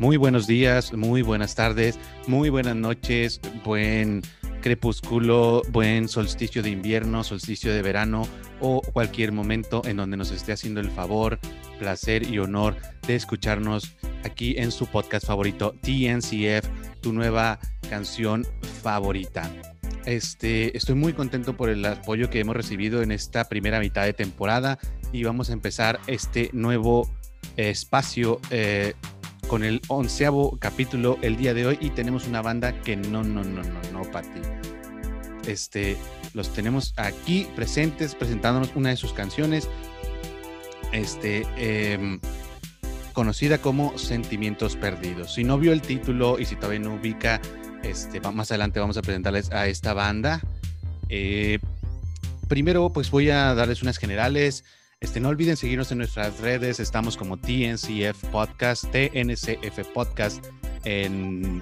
Muy buenos días, muy buenas tardes, muy buenas noches, buen crepúsculo, buen solsticio de invierno, solsticio de verano o cualquier momento en donde nos esté haciendo el favor, placer y honor de escucharnos aquí en su podcast favorito, TNCF, tu nueva canción favorita. Este, estoy muy contento por el apoyo que hemos recibido en esta primera mitad de temporada y vamos a empezar este nuevo espacio eh, con el onceavo capítulo el día de hoy y tenemos una banda que no, no, no, no, no, Pati. Este, los tenemos aquí presentes presentándonos una de sus canciones, este, em, conocida como Sentimientos Perdidos. Si no vio el título y si todavía no ubica, este, más adelante vamos a presentarles a esta banda. Eh, primero, pues voy a darles unas generales. Este, no olviden seguirnos en nuestras redes, estamos como TNCF Podcast, TNCF Podcast en,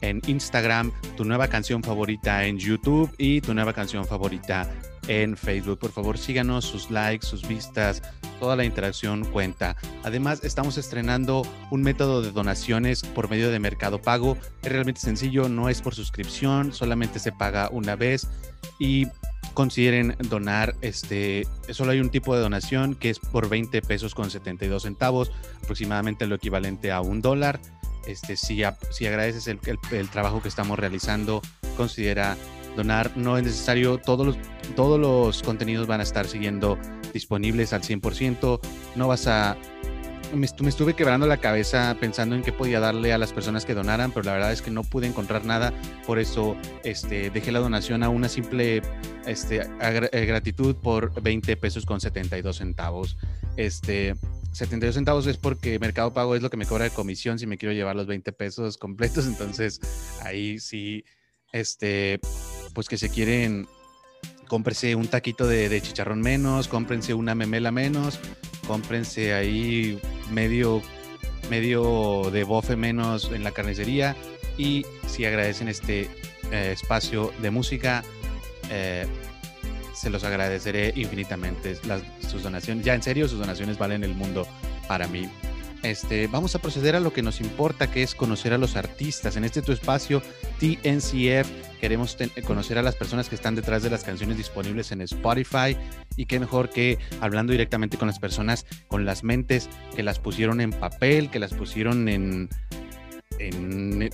en Instagram, tu nueva canción favorita en YouTube y tu nueva canción favorita en Facebook. Por favor, síganos, sus likes, sus vistas, toda la interacción cuenta. Además, estamos estrenando un método de donaciones por medio de Mercado Pago. Es realmente sencillo, no es por suscripción, solamente se paga una vez y consideren donar, este, solo hay un tipo de donación que es por 20 pesos con 72 centavos, aproximadamente lo equivalente a un dólar. Este, si, si agradeces el, el, trabajo que estamos realizando, considera donar. No es necesario, todos los, todos los contenidos van a estar siguiendo disponibles al 100%. No vas a me, estuve quebrando la cabeza pensando en qué podía darle a las personas que donaran, pero la verdad es que no pude encontrar nada, por eso este, dejé la donación a una simple este, eh, gratitud por 20 pesos con 72 centavos. Este, 72 centavos es porque Mercado Pago es lo que me cobra de comisión si me quiero llevar los 20 pesos completos, entonces ahí sí, este, pues que se quieren cómprense un taquito de, de, chicharrón menos, cómprense una memela menos, cómprense ahí medio, medio de bofe menos en la carnicería y si agradecen este eh, espacio de música, eh, se los agradeceré infinitamente. Sus donaciones, ya en serio, sus donaciones valen el mundo para mí. Este, vamos a proceder a lo que nos importa, que es conocer a los artistas. En este tu espacio, TNCF, queremos conocer a las personas que están detrás de las canciones disponibles en Spotify. Y qué mejor que hablando directamente con las personas, con las mentes que las pusieron en papel, que las pusieron en, en,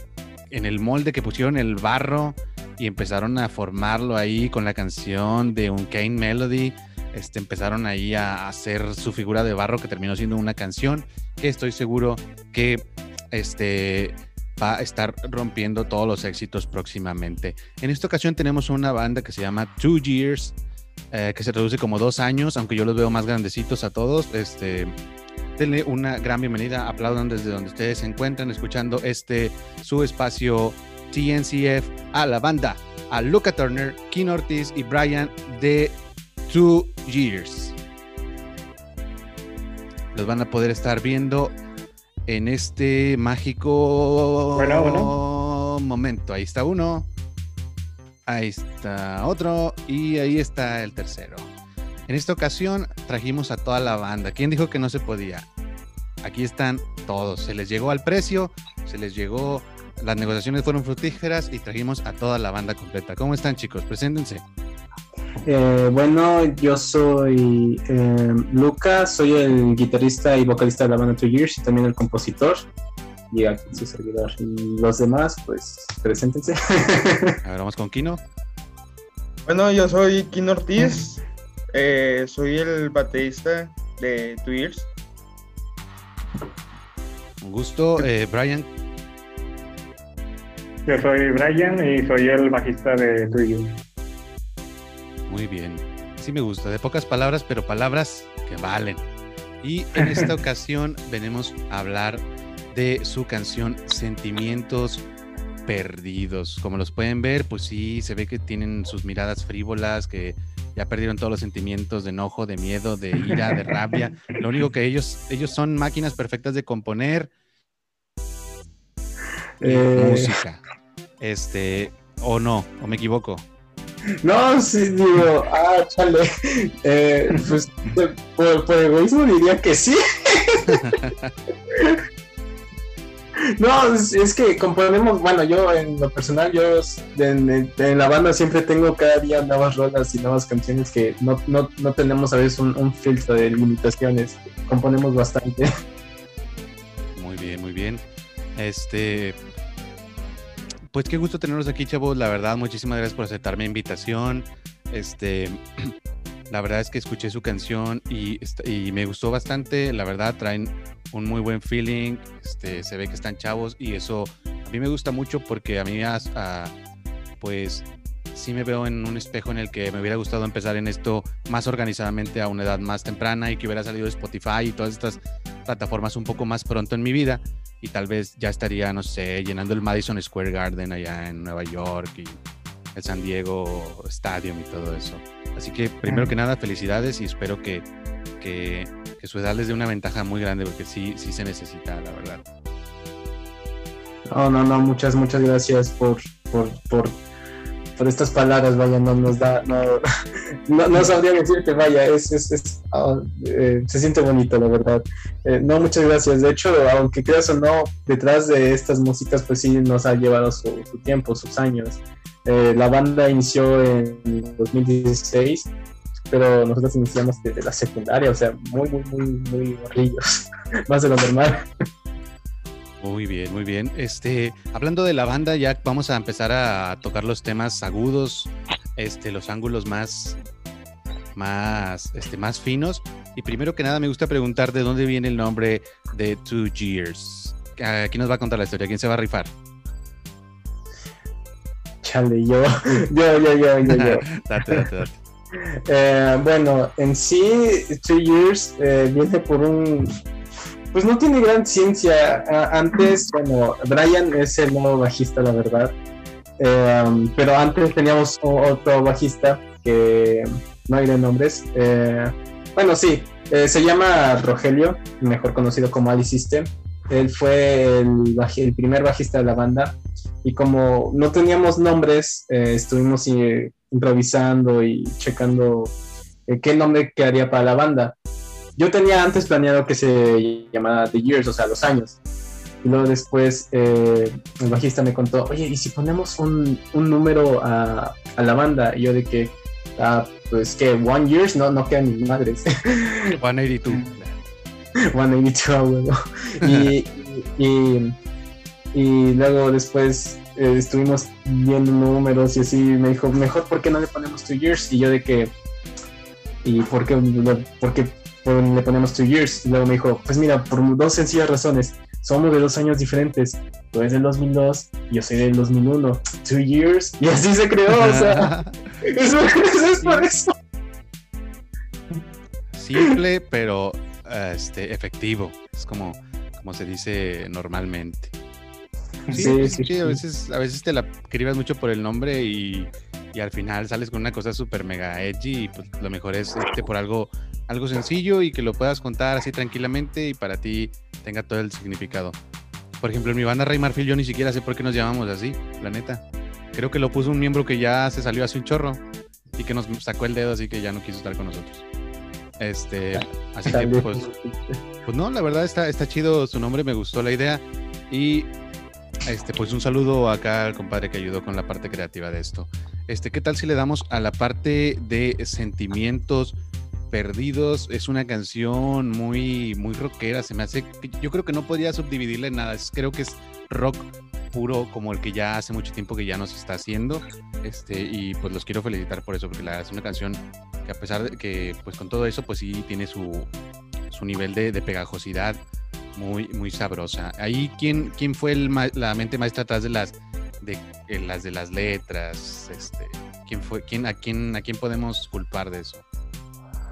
en el molde, que pusieron el barro y empezaron a formarlo ahí con la canción de un Kane Melody este, empezaron ahí a hacer su figura de barro que terminó siendo una canción que estoy seguro que este, va a estar rompiendo todos los éxitos próximamente. En esta ocasión tenemos una banda que se llama Two Years, eh, que se traduce como dos años, aunque yo los veo más grandecitos a todos. Este, denle una gran bienvenida, aplaudan desde donde ustedes se encuentran escuchando este su espacio TNCF a la banda, a Luca Turner, King Ortiz y Brian de Two Years. Los van a poder estar viendo en este mágico momento. Ahí está uno, ahí está otro y ahí está el tercero. En esta ocasión trajimos a toda la banda. ¿Quién dijo que no se podía? Aquí están todos. Se les llegó al precio, se les llegó, las negociaciones fueron fructíferas y trajimos a toda la banda completa. ¿Cómo están chicos? Preséntense. Eh, bueno, yo soy eh, Lucas, soy el guitarrista y vocalista de la banda Two Years y también el compositor. Y aquí su servidor. Y los demás, pues, preséntense. A ver, vamos con Kino. Bueno, yo soy Kino Ortiz, eh, soy el baterista de Two Years. Un gusto, Brian. Yo soy Brian y soy el bajista de Two Years. Muy bien. Sí me gusta. De pocas palabras, pero palabras que valen. Y en esta ocasión venimos a hablar de su canción Sentimientos Perdidos. Como los pueden ver, pues sí, se ve que tienen sus miradas frívolas, que ya perdieron todos los sentimientos de enojo, de miedo, de ira, de rabia. Lo único que ellos, ellos son máquinas perfectas de componer eh. música. Este, o no, o me equivoco. No, sí, digo, ah, chale. Eh, pues por, egoísmo diría que sí. No, es, que componemos, bueno, yo en lo personal, yo en, la banda siempre tengo cada día nuevas rolas y nuevas canciones que no, no, no tenemos a veces un, filtro de limitaciones, componemos bastante. Muy bien, muy bien. Este, pues qué gusto tenerlos aquí, chavos. La verdad, muchísimas gracias por aceptar mi invitación. Este, la verdad es que escuché su canción y, y me gustó bastante. La verdad, traen un muy buen feeling, este, se ve que están chavos y eso a mí me gusta mucho porque a mí pues sí me veo en un espejo en el que me hubiera gustado empezar en esto más organizadamente a una edad más temprana y que hubiera salido Spotify y todas estas plataformas un poco más pronto en mi vida y tal vez ya estaría, no sé, llenando el Madison Square Garden allá en Nueva York y el San Diego Stadium y todo eso. Así que primero que nada, felicidades y espero que, que que su edad les dé una ventaja muy grande porque sí, sí se necesita, la verdad. No, no, no, muchas, muchas gracias por, por, por, por estas palabras, vaya, no nos da, no, no, sabría decirte, vaya, es, es, es ah, eh, se siente bonito, la verdad. Eh, no, muchas gracias. De hecho, aunque creas o no, detrás de estas músicas, pues sí nos ha llevado su, su tiempo, sus años. Eh, la banda inició en 2016 pero nosotros iniciamos desde la secundaria, o sea, muy, muy, muy, muy morrillos, más de lo normal. Muy bien, muy bien. Este, hablando de la banda, ya vamos a empezar a tocar los temas agudos, este, los ángulos más, más, este, más finos. Y primero que nada, me gusta preguntar de dónde viene el nombre de Two Years. ¿Quién nos va a contar la historia? ¿Quién se va a rifar? Chale, yo, yo, yo, yo, yo, yo. date, date, date. Eh, bueno, en sí, Two Years eh, viene por un. Pues no tiene gran ciencia. Antes, bueno, Brian es el nuevo bajista, la verdad. Eh, pero antes teníamos otro bajista que no hay de nombres. bueno, sí, se llama Rogelio, mejor conocido como Alice System. Él fue el, primer bajista de la banda. Y como no teníamos nombres, estuvimos improvisando y checando eh, qué nombre quedaría para la banda. Yo tenía antes planeado que se llamara The Years, o sea, los años. Y luego después eh, el bajista me contó, oye, ¿y si ponemos un, un número a, a, la banda? Y yo de que, ah, pues que One Years no, no quedan ni madres. 182. 182, y, y, y luego después eh, estuvimos viendo números y así, me dijo, mejor, ¿por qué no le ponemos two years? Y yo de que, ¿y por qué, por qué le ponemos two years? Y luego me dijo, pues mira, por dos sencillas razones. Somos de dos años diferentes. Tú eres del 2002 y yo soy del 2001. Two years. Y así se creó, o sea. eso, es por eso. Simple, pero este, efectivo. Es como, como se dice normalmente. Sí, sí, a veces, a veces te la escribas mucho por el nombre y, al final sales con una cosa súper mega edgy y pues lo mejor es irte por algo, algo sencillo y que lo puedas contar así tranquilamente y para ti tenga todo el significado. Por ejemplo, en mi banda Rey Marfil yo ni siquiera sé por qué nos llamamos así, la neta. Creo que lo puso un miembro que ya se salió hace un chorro y que nos sacó el dedo así que ya no quiso estar con nosotros. Este, así que pues, pues no, la verdad está, está chido su nombre, me gustó la idea y este, pues un saludo acá al compadre que ayudó con la parte creativa de esto. Este, ¿qué tal si le damos a la parte de sentimientos perdidos? Es una canción muy, muy rockera. Se me hace, yo creo que no podría subdividirla en nada. creo que es rock puro como el que ya hace mucho tiempo que ya nos está haciendo. Este, y pues los quiero felicitar por eso, porque la es una canción que a pesar de que, pues con todo eso, pues sí tiene su, su nivel de pegajosidad muy, muy sabrosa. Ahí, ¿quién, quién fue el, la mente maestra atrás de las de, las de las letras? Este, ¿quién fue, quién, a quién, a quién podemos culpar de eso?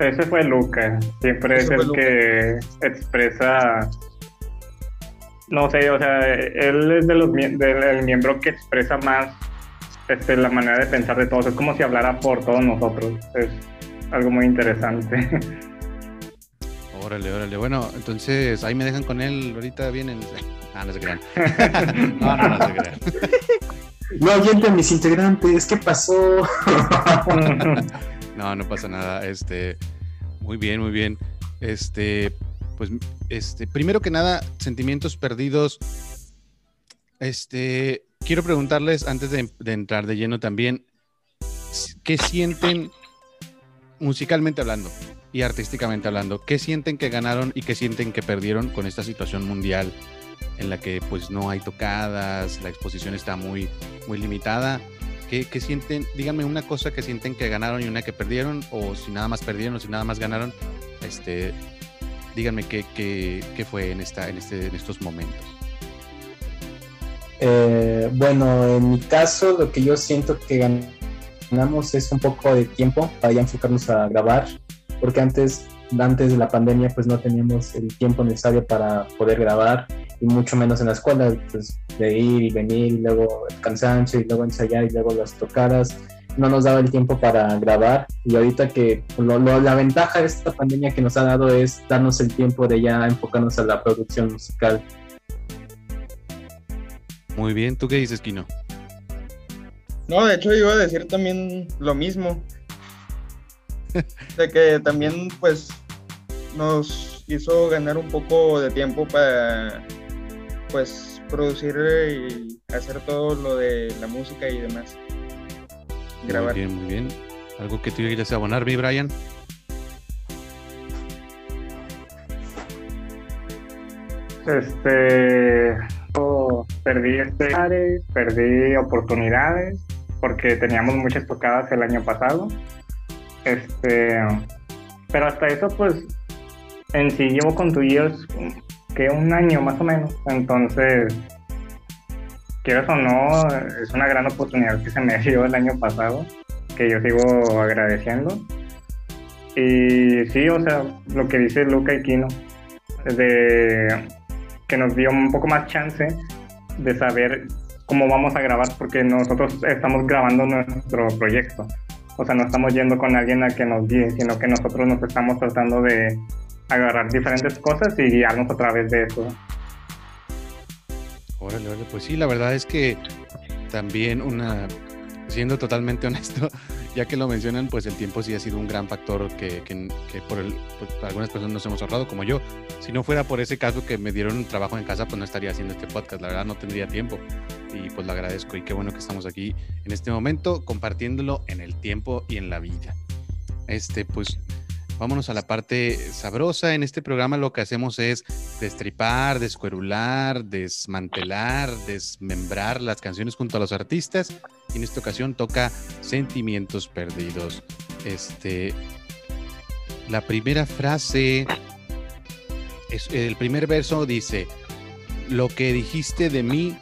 Ese fue Luca. Siempre es el que expresa. No sé, o sea, él es de los del miembro que expresa más este, la manera de pensar de todos. Es como si hablara por todos nosotros. Es algo muy interesante. Órale, órale. Bueno, entonces ahí me dejan con él. Ahorita vienen. Ah, no se crean. no, no, no se crean. No avienten mis integrantes. ¿Qué pasó? no, no pasa nada. Este, muy bien, muy bien. Este, pues, este, primero que nada, sentimientos perdidos. este, quiero preguntarles antes de, de entrar de lleno también, ¿qué sienten musicalmente hablando y artísticamente hablando? ¿Qué sienten que ganaron y qué sienten que perdieron con esta situación mundial en la que pues no hay tocadas, la exposición está muy, muy limitada? ¿Qué, sienten? Díganme una cosa que sienten que ganaron y una que perdieron, o si nada más perdieron o si nada más ganaron, este, díganme qué, fue en, esta, en, este, en estos momentos. Eh, bueno, en mi caso, lo que yo siento que ganamos es un poco de tiempo para enfocarnos a grabar, porque antes, antes de la pandemia, pues no teníamos el tiempo necesario para poder grabar, y mucho menos en la escuela, pues de ir y venir, y luego el cansancio, y luego ensayar, y luego las tocadas. No nos daba el tiempo para grabar, y ahorita que lo, lo, la ventaja de esta pandemia que nos ha dado es darnos el tiempo de ya enfocarnos a la producción musical. Muy bien, ¿tú qué dices, Kino? No, de hecho iba a decir también lo mismo. De que también pues nos hizo ganar un poco de tiempo para pues producir y hacer todo lo de la música y demás. Grabar. Muy bien, muy bien. ¿Algo que tú quieras abonar, mi Brian? Este perdí este perdí oportunidades porque teníamos muchas tocadas el año pasado. Este, pero hasta eso, pues, en sí llevo con tu Years que un año más o menos. Entonces, quieras o no, es una gran oportunidad que se me dio el año pasado, que yo sigo agradeciendo. Y sí, o sea, lo que dice Luca y Kino, de que nos dio un poco más chance de saber cómo vamos a grabar porque nosotros estamos grabando nuestro proyecto. O sea, no estamos yendo con alguien a que nos guíe, sino que nosotros nos estamos tratando de agarrar diferentes cosas y guiarnos a través de eso. Órale, órale, pues sí, la verdad es que también una, siendo totalmente honesto, ya que lo mencionan, pues el tiempo sí ha sido un gran factor que, que, que por, el, pues, algunas personas nos hemos ahorrado, como yo. Si no fuera por ese caso que me dieron un trabajo en casa, pues no estaría haciendo este podcast. La verdad no tendría tiempo. Y pues lo agradezco y qué bueno que estamos aquí en este momento compartiéndolo en el tiempo y en la vida. Este, pues vámonos a la parte sabrosa. En este programa lo que hacemos es destripar, descuerular, desmantelar, desmembrar las canciones junto a los artistas. Y en esta ocasión toca Sentimientos Perdidos. Este, la primera frase, es, el primer verso dice, lo que dijiste de mí,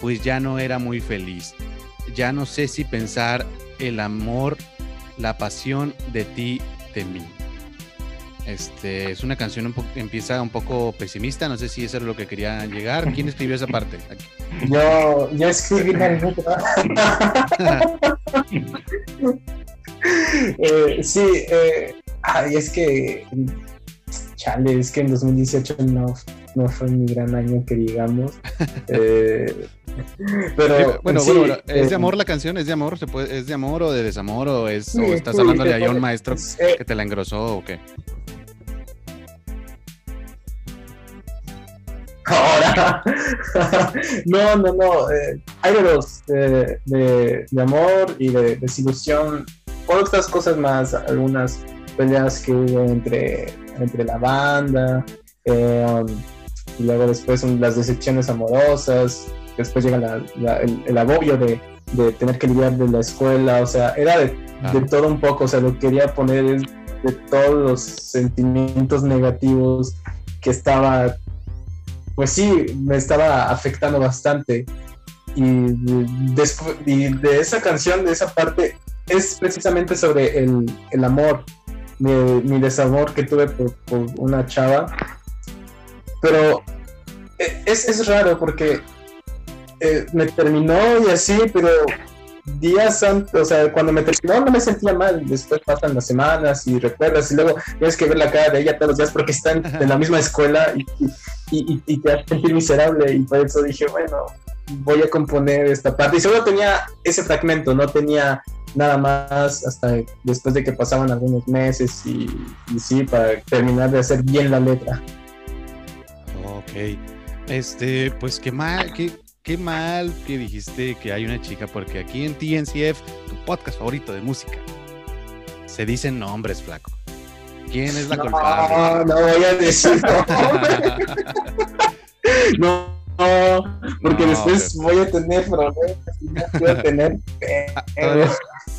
pues ya no era muy feliz. Ya no sé si pensar el amor, la pasión de ti, de mí. Este, es una canción un poco, empieza un poco pesimista, no sé si eso es lo que quería llegar. ¿Quién escribió esa parte? Aquí. Yo, yo escribí la letra. eh, sí, eh, ay, es que, chale, es que en 2018 no, no fue mi gran año que digamos. Eh, pero bueno, sí, bueno, ¿es de amor la canción? ¿Es de amor? ¿Se puede, ¿Es de amor o de desamor? ¿O, es, sí, o estás sí, hablando de a un maestro que te la engrosó o qué? Ahora, no, no, no. Eh, hay de dos, de, de, de, amor y de desilusión. Otras cosas más, algunas peleas que hubo entre, entre la banda, eh, um, y luego después las decepciones amorosas, después llega la, la, el, el, agobio de, de, tener que lidiar de la escuela, o sea, era de, de todo un poco, o sea, lo quería poner de todos los sentimientos negativos que estaba pues sí, me estaba afectando bastante. Y, después, y de esa canción, de esa parte, es precisamente sobre el, el amor, mi, mi, desamor que tuve por, por, una chava. Pero e, es, es raro porque eh, me terminó y así, pero días antes, o sea, cuando me terminó no me sentía mal, después pasan las semanas y recuerdas y luego tienes que ver la cara de ella todos los días porque están en la misma escuela y, y, y, y te hace sentir miserable y por eso dije, bueno, voy a componer esta parte y solo tenía ese fragmento, no tenía nada más hasta después de que pasaban algunos meses y, y sí, para terminar de hacer bien la letra. Ok, este, pues qué mal, qué, qué mal que dijiste que hay una chica, porque aquí en TNCF, tu podcast favorito de música, se dicen nombres, flaco. ¿Quién es la no, culpable? No, voy a decir no. no, porque No, después voy a tener problemas voy a tener. Ah, ¿Todavía,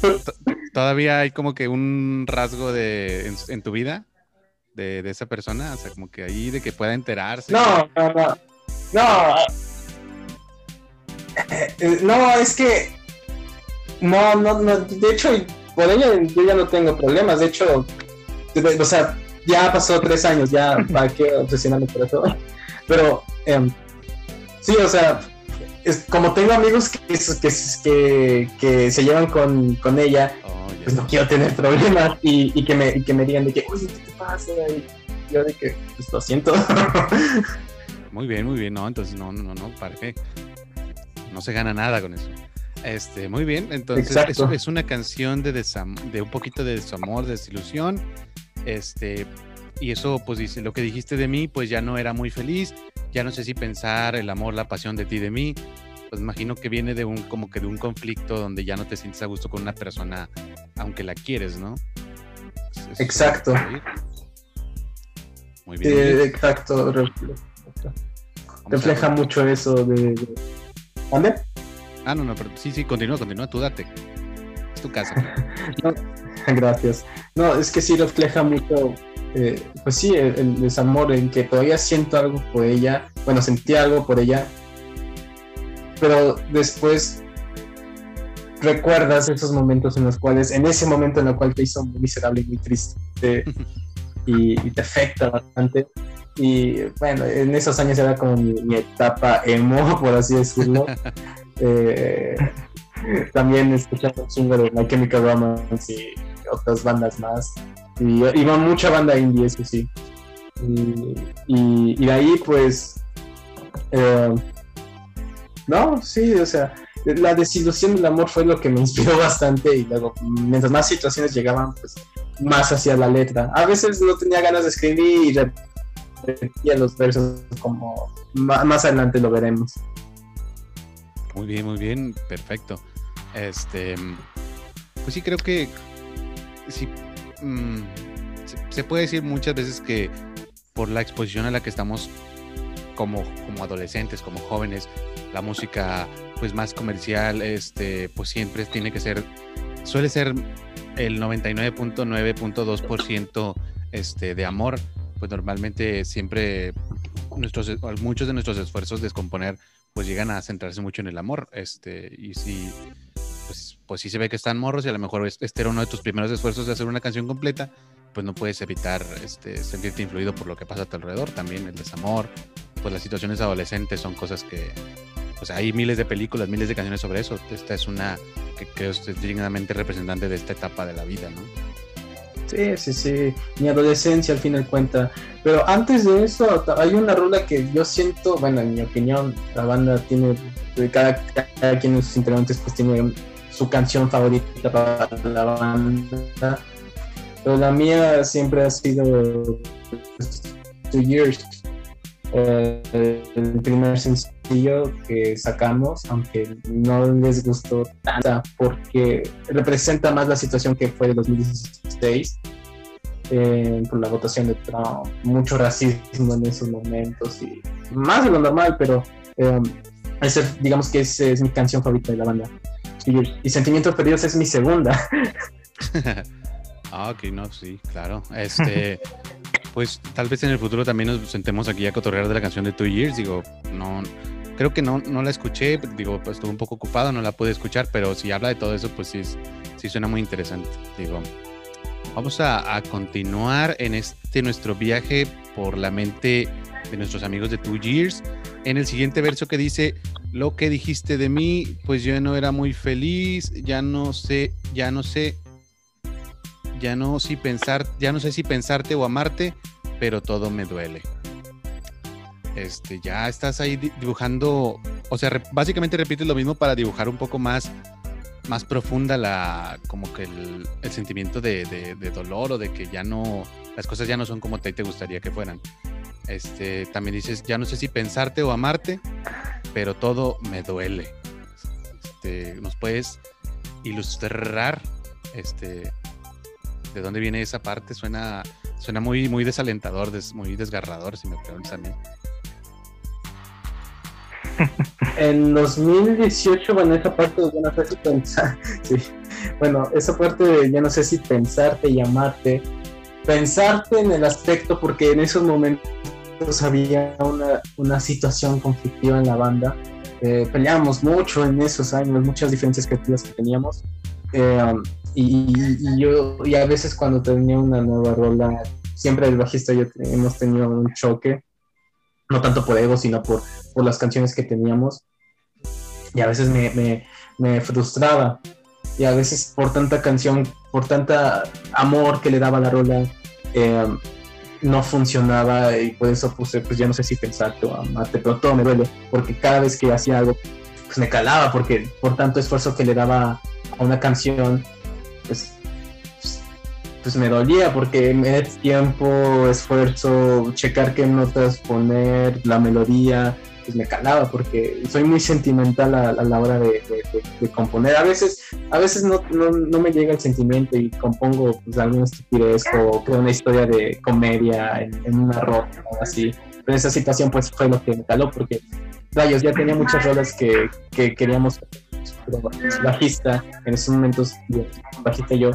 to- todavía hay como que un rasgo de en, en tu vida de, de esa persona, o sea, como que ahí de que pueda enterarse. No, no, no. No. No, es que. No, no, no. De hecho, por ella yo ya no tengo problemas. De hecho, o sea, ya pasó tres años, ya para qué obsesionarme por eso. Pero, em, sí, o sea, es, como tengo amigos que, que, que, que se llevan con, con ella, Oh, pues no quiero tener problemas y, y que, me, y que me digan de que, oye, ¿qué te pasa? Y yo de que, pues lo siento. Muy bien, muy bien, no, entonces no, no, no, no, ¿para qué? No se gana nada con eso. Este, muy bien, entonces es, es una canción de, de un poquito de desamor, de desilusión, este, y eso, pues dice, lo que dijiste de mí, pues ya no era muy feliz, ya no sé si pensar el amor, la pasión de ti, de mí, pues imagino que viene de un, como que de un conflicto donde ya no te sientes a gusto con una persona, aunque la quieres, ¿no? Exacto. Muy bien. Eh, exacto, refleja, mucho eso de... de- ¿Mande? Ah, no, no, pero sí, sí, continúa, continúa, tú date. Es tu casa. Gracias. No, es que sí refleja mucho, eh, pues sí, el, el desamor en que todavía siento algo por ella, bueno, sentí algo por ella, pero después recuerdas esos momentos en los cuales, en ese momento en el cual te hizo muy miserable y muy triste y, y te afecta bastante. Y bueno, en esos años era como mi, mi etapa emo, por así decirlo. Eh, también escuchaba un chingo de My Chemical Romance y otras bandas más. Y iba mucha banda indie, eso sí. Y, y- y de ahí, pues. eh, no, sí, o sea, la desilusión del amor fue lo que me inspiró bastante. Y luego, mientras más situaciones llegaban, pues más hacia la letra. A veces no tenía ganas de escribir y repetía los versos, como más adelante lo veremos. Muy bien, muy bien, perfecto. Este, pues sí, creo que sí, mm, se, se puede decir muchas veces que por la exposición a la que estamos como, como adolescentes, como jóvenes, la música pues más comercial, este, pues siempre tiene que ser, suele ser el 99.9.2% este, de amor, pues normalmente siempre nuestros, muchos de nuestros esfuerzos de componer pues llegan a centrarse mucho en el amor, este, y si, pues, pues sí se ve que están morros y a lo mejor es- este era uno de tus primeros esfuerzos de hacer una canción completa, pues no puedes evitar este, sentirte influido por lo que pasa a tu alrededor, también el desamor, pues las situaciones adolescentes son cosas que, pues hay miles de películas, miles de canciones sobre eso, esta es una que creo es dignamente representante de esta etapa de la vida, ¿no? Sí, sí, sí. Mi adolescencia al fin de cuenta. Pero antes de eso, hay una rola que yo siento, bueno, en mi opinión, la banda tiene, cada, cada quien de sus integrantes pues tiene su canción favorita para la banda. Pero la mía siempre ha sido pues, Two Years. Eh, el primer sencillo que sacamos, aunque no les gustó tanta, porque representa más la situación que fue de 2016 eh, por la votación de Trump, mucho racismo en esos momentos y más de lo normal, pero eh, ese, digamos que esa es mi canción favorita de la banda. Y, y Sentimientos Perdidos es mi segunda. Ah, ok, no, sí, claro. Este, pues tal vez en el futuro también nos sentemos aquí a cotorrear de la canción de Two Years. Digo, no, creo que no, no la escuché. Digo, pues estuve un poco ocupado, no la pude escuchar, pero si habla de todo eso, pues sí, sí suena muy interesante. Digo, vamos a, a continuar en este nuestro viaje por la mente de nuestros amigos de Two Years. En el siguiente verso que dice, lo que dijiste de mí, pues yo no era muy feliz, ya no sé, ya no sé, ya no si pensar, ya no sé si pensarte o amarte, pero todo me duele. Este, ya estás ahí di- dibujando, o sea, re- básicamente repites lo mismo para dibujar un poco más, más profunda la, como que el, sentimiento de dolor o de que ya no, las cosas ya no son como te, te gustaría que fueran. Este, también dices, ya no sé si pensarte o amarte, pero todo me duele. Este, ¿Nos puedes ilustrar este, de dónde viene esa parte? Suena, suena muy, muy desalentador, muy desgarrador, si me preguntas a mí. En 2018, bueno, esa parte de ya no sé si pensar, bueno, esa parte de ya no sé si pensarte, llamarte, pensarte en el aspecto, porque en esos momentos había una, una situación conflictiva en la banda, eh, peleábamos mucho en esos años, muchas diferencias creativas que teníamos, eh, y, yo, y a veces cuando tenía una nueva rola, siempre el bajista y yo hemos tenido un choque, no tanto por ego, sino por, por las canciones que teníamos. Y a veces me, me, frustraba. Y a veces por tanta canción, por tanta amor que le daba la rola, eh, no funcionaba y por eso puse, pues ya no sé si pensarte o amarte, pero todo me duele, porque cada vez que hacía algo, pues me calaba, porque por tanto esfuerzo que le daba a una canción, pues pues me dolía porque me tiempo, esfuerzo, checar qué notas poner, la melodía, pues me calaba porque soy muy sentimental a, la hora de, componer. A veces, a veces no, no, me llega el sentimiento y compongo pues, alguna estupidez o creo una historia de comedia en, una roca o así. Pero esa situación pues fue lo que me caló porque, rayos, ya tenía muchas rolas que, que queríamos pero bajista, en esos momentos bajista yo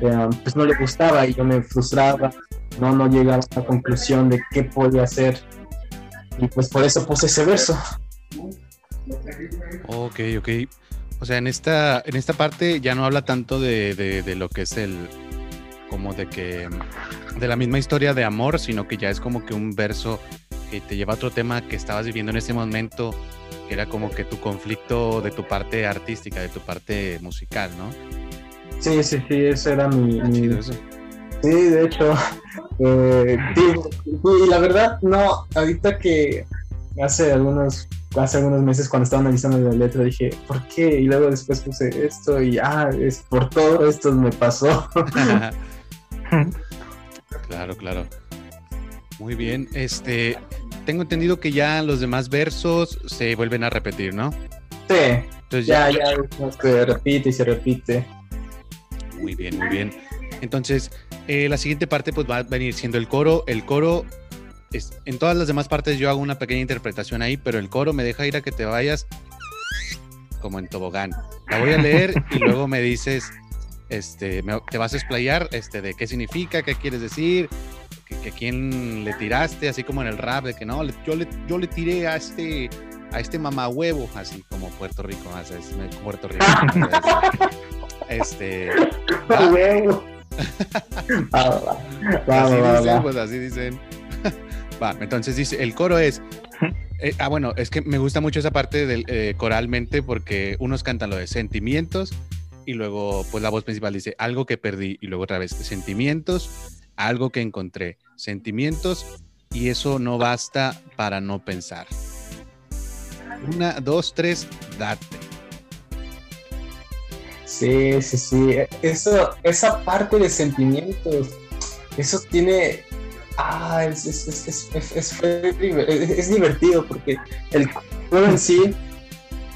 eh, pues no le gustaba y yo me frustraba, no, no llegaba a la conclusión de qué podía hacer y pues por eso puse ese verso. Ok, ok. O sea, en esta, en esta parte ya no habla tanto de, de, lo que es el, como de que, de la misma historia de amor, sino que ya es como que un verso que te lleva a otro tema que estabas viviendo en ese momento, que era como que tu conflicto de tu parte artística, de tu parte musical, ¿no? Sí, sí, sí, ese era mi... Sí, de hecho, eh, y la verdad, no, ahorita que hace algunos, hace algunos meses cuando estaba analizando la letra dije, ¿por qué? Y luego después puse esto y, ah, es por todo esto me pasó. claro, claro. Muy bien, este, tengo entendido que ya los demás versos se vuelven a repetir, ¿no? Sí. Entonces ya, ya, ya se repite y se repite. Muy bien, muy bien. Entonces, eh, la siguiente parte pues va a venir siendo el coro. El coro, es, en todas las demás partes yo hago una pequeña interpretación ahí, pero el coro me deja ir a que te vayas como en tobogán. La voy a leer y luego me dices, este, te vas a explayar este, de qué significa, qué quieres decir, que, quién le tiraste, así como en el rap, de que no, yo le, yo le tiré a este, a este mamahuevo, así como Puerto Rico, así es, Puerto Rico. Este. pues así dicen. Va, entonces dice, el coro es. Eh, ah, bueno, es que me gusta mucho esa parte del eh, coralmente porque unos cantan lo de sentimientos y luego, pues la voz principal dice algo que perdí y luego otra vez sentimientos, algo que encontré, sentimientos y eso no basta para no pensar. Una, dos, tres, date. Sí, sí, sí. Eso, esa parte de sentimientos, eso tiene. Ah, es, es, es, es divertido porque el coro en sí,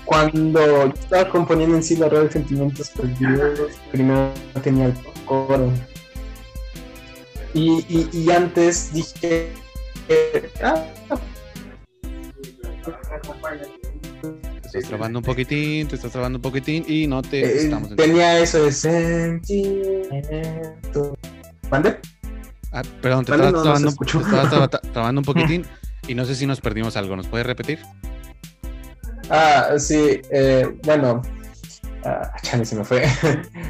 cuando estaba componiendo en sí la rueda de sentimientos perdidos, primero tenía el coro. Y, y, y antes dije. Ah, estás trabando un poquitín, te estás trabando un poquitín y no te eh, estamos Tenía eso de sentimiento. ¿Mande? Ah, perdón, te estabas, trabando, trabando, un poquitín y no sé si nos perdimos algo. ¿Nos puedes repetir? Ah, sí, eh, bueno. Ah, chale, se me fue.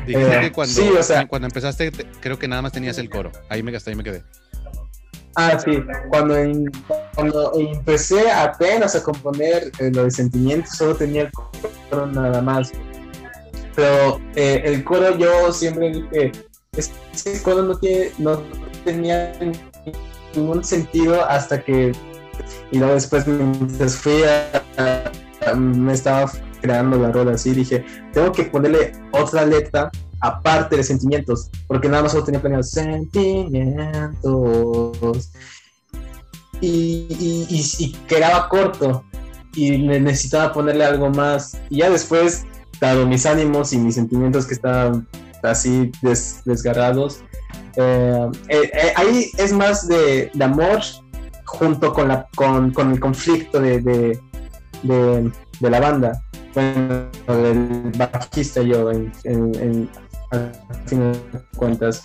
Dijiste que eh, cuando, sí, o sea, cuando empezaste, creo que nada más tenías el coro. Ahí me gasté, ahí me quedé. Ah, sí, cuando, cuando empecé apenas a componer eh, lo de sentimientos, solo tenía el coro nada más. Pero eh, el coro yo siempre dije, ese coro no, tiene, no tenía ningún sentido hasta que, y luego después mientras fui a, me estaba creando la rola así, dije, tengo que ponerle otra letra aparte de sentimientos, porque nada más solo tenía planeado sentimientos y, quedaba corto. y necesitaba ponerle algo más. Y ya después, dado mis ánimos y mis sentimientos que estaban así desgarrados, eh, eh, eh, ahí es más de, amor junto con, la, con, el conflicto de, de, la banda. Bueno, del bajista yo, en, fin de cuentas.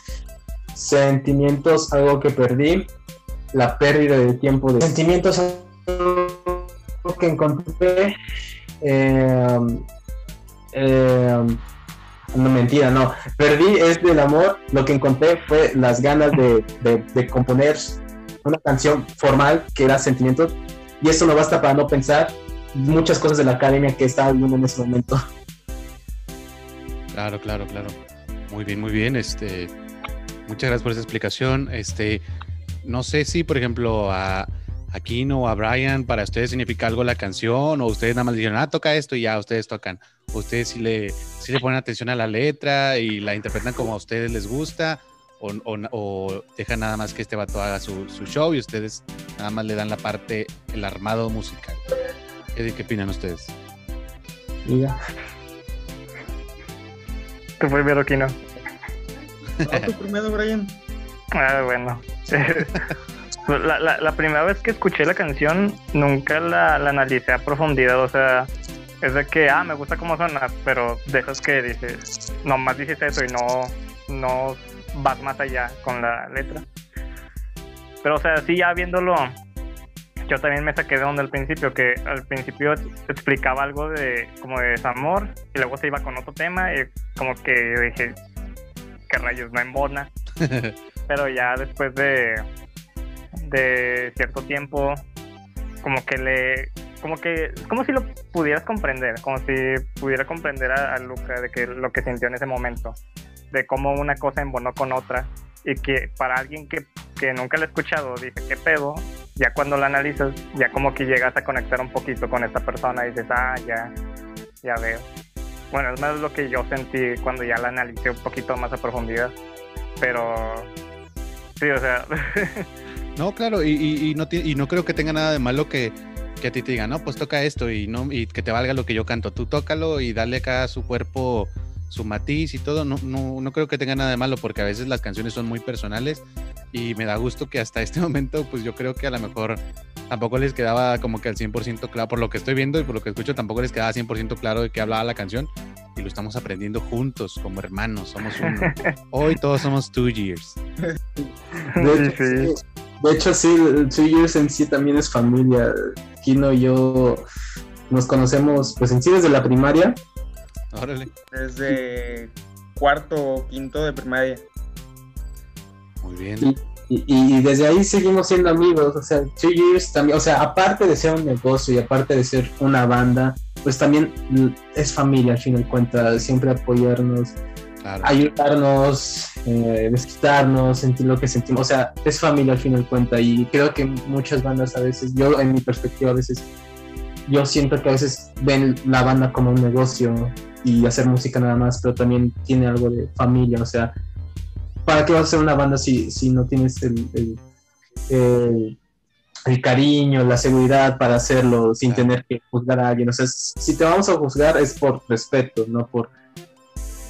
Sentimientos, algo que perdí. La pérdida de tiempo de sentimientos, algo que encontré. Eh, no mentira, no. Perdí es del amor. Lo que encontré fue las ganas de, componer una canción formal que era sentimientos. Y eso no basta para no pensar muchas cosas de la academia que estaba viviendo en ese momento. Claro, claro, claro. Muy bien, muy bien. Este, muchas gracias por esa explicación. Este, no sé si, por ejemplo, a, a Kino o a Brian, para ustedes significa algo la canción, o ustedes nada más dijeron, ah, toca esto y ya, ustedes tocan. Ustedes sí le, sí le ponen atención a la letra y la interpretan como a ustedes les gusta, o, o, dejan nada más que este vato haga su, su, show y ustedes nada más le dan la parte, el armado musical. ¿Qué, qué opinan ustedes? Mira. Tú primero, Kino. No, tú primero, Brian. Ah, bueno. la, la, la, primera vez que escuché la canción, nunca la, la, analicé a profundidad. O sea, es de que, ah, me gusta cómo suena, pero dejas que dices, nomás dices eso y no, no vas más allá con la letra. Pero, o sea, sí, ya viéndolo, yo también me saqué de donde al principio, que al principio explicaba algo de como de desamor y luego se iba con otro tema y como que dije, qué rayos, no embona. Pero ya después de, de cierto tiempo, como que le, como que, como si lo pudieras comprender, como si pudiera comprender a, a Luca de que lo que sintió en ese momento, de cómo una cosa embonó con otra y que para alguien que, que nunca lo ha escuchado dice, ¿qué pedo? Ya cuando lo analizas, ya como que llegas a conectar un poquito con esta persona y dices, ah, ya, ya veo. Bueno, es más lo que yo sentí cuando ya la analicé un poquito más a profundidad. Pero, sí, o sea... no, claro, y, y, no, y no creo que tenga nada de malo que, que a ti te digan, no, pues toca esto y, no, y que te valga lo que yo canto. Tú tócalo y dale acá a su cuerpo su matiz y todo, no, no, no creo que tenga nada de malo porque a veces las canciones son muy personales y me da gusto que hasta este momento pues yo creo que a lo mejor tampoco les quedaba como que al 100% claro, por lo que estoy viendo y por lo que escucho tampoco les quedaba 100% claro de qué hablaba la canción y lo estamos aprendiendo juntos como hermanos, somos uno. Hoy todos somos two years. De hecho, sí. De hecho, sí, two years en sí también es familia. Kino y yo nos conocemos pues en sí desde la primaria Órale. Desde cuarto o quinto de primaria. Muy bien. Y, desde ahí seguimos siendo amigos, o sea, Two Years también, o sea, aparte de ser un negocio y aparte de ser una banda, pues también es familia al fin de cuentas, siempre apoyarnos, ayudarnos, eh, desquitarnos, sentir lo que sentimos, o sea, es familia al fin de cuentas y creo que muchas bandas a veces, yo en mi perspectiva a veces, yo siento que a veces ven la banda como un negocio y hacer música nada más, pero también tiene algo de familia, o sea, ¿para qué vas a hacer una banda si, si no tienes el, el, el, cariño, la seguridad para hacerlo sin tener que juzgar a alguien? O sea, si te vamos a juzgar es por respeto, no por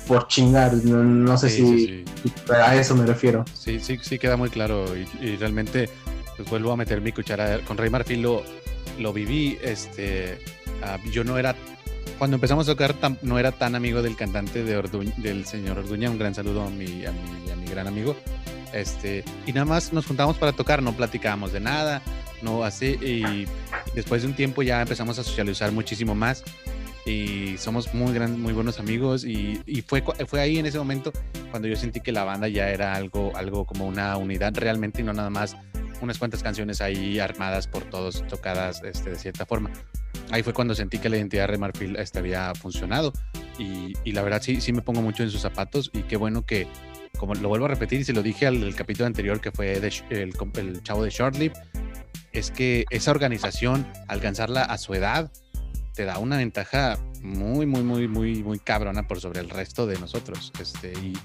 por chingar, no, sé si, a eso me refiero. Sí, sí, sí queda muy claro y, realmente pues vuelvo a meter mi cuchara con Rey Marfil lo, lo viví, este, ah, yo no era cuando empezamos a tocar no era tan amigo del cantante de del señor Orduña. Un gran saludo a mi, a mi, a mi gran amigo. Este, y nada más nos juntamos para tocar, no platicábamos de nada, no así. Y después de un tiempo ya empezamos a socializar muchísimo más y somos muy gran, muy buenos amigos y, y, fue, fue ahí en ese momento cuando yo sentí que la banda ya era algo, algo como una unidad realmente y no nada más unas cuantas canciones ahí armadas por todos, tocadas este, de cierta forma ahí fue cuando sentí que la identidad de Marfil este, había funcionado. Y, y, la verdad sí, sí me pongo mucho en sus zapatos y qué bueno que, como lo vuelvo a repetir y se lo dije al, capítulo anterior que fue el, el, chavo de Shortlive, es que esa organización, alcanzarla a su edad, te da una ventaja muy, muy, muy, muy, muy cabrona por sobre el resto de nosotros. Este, y,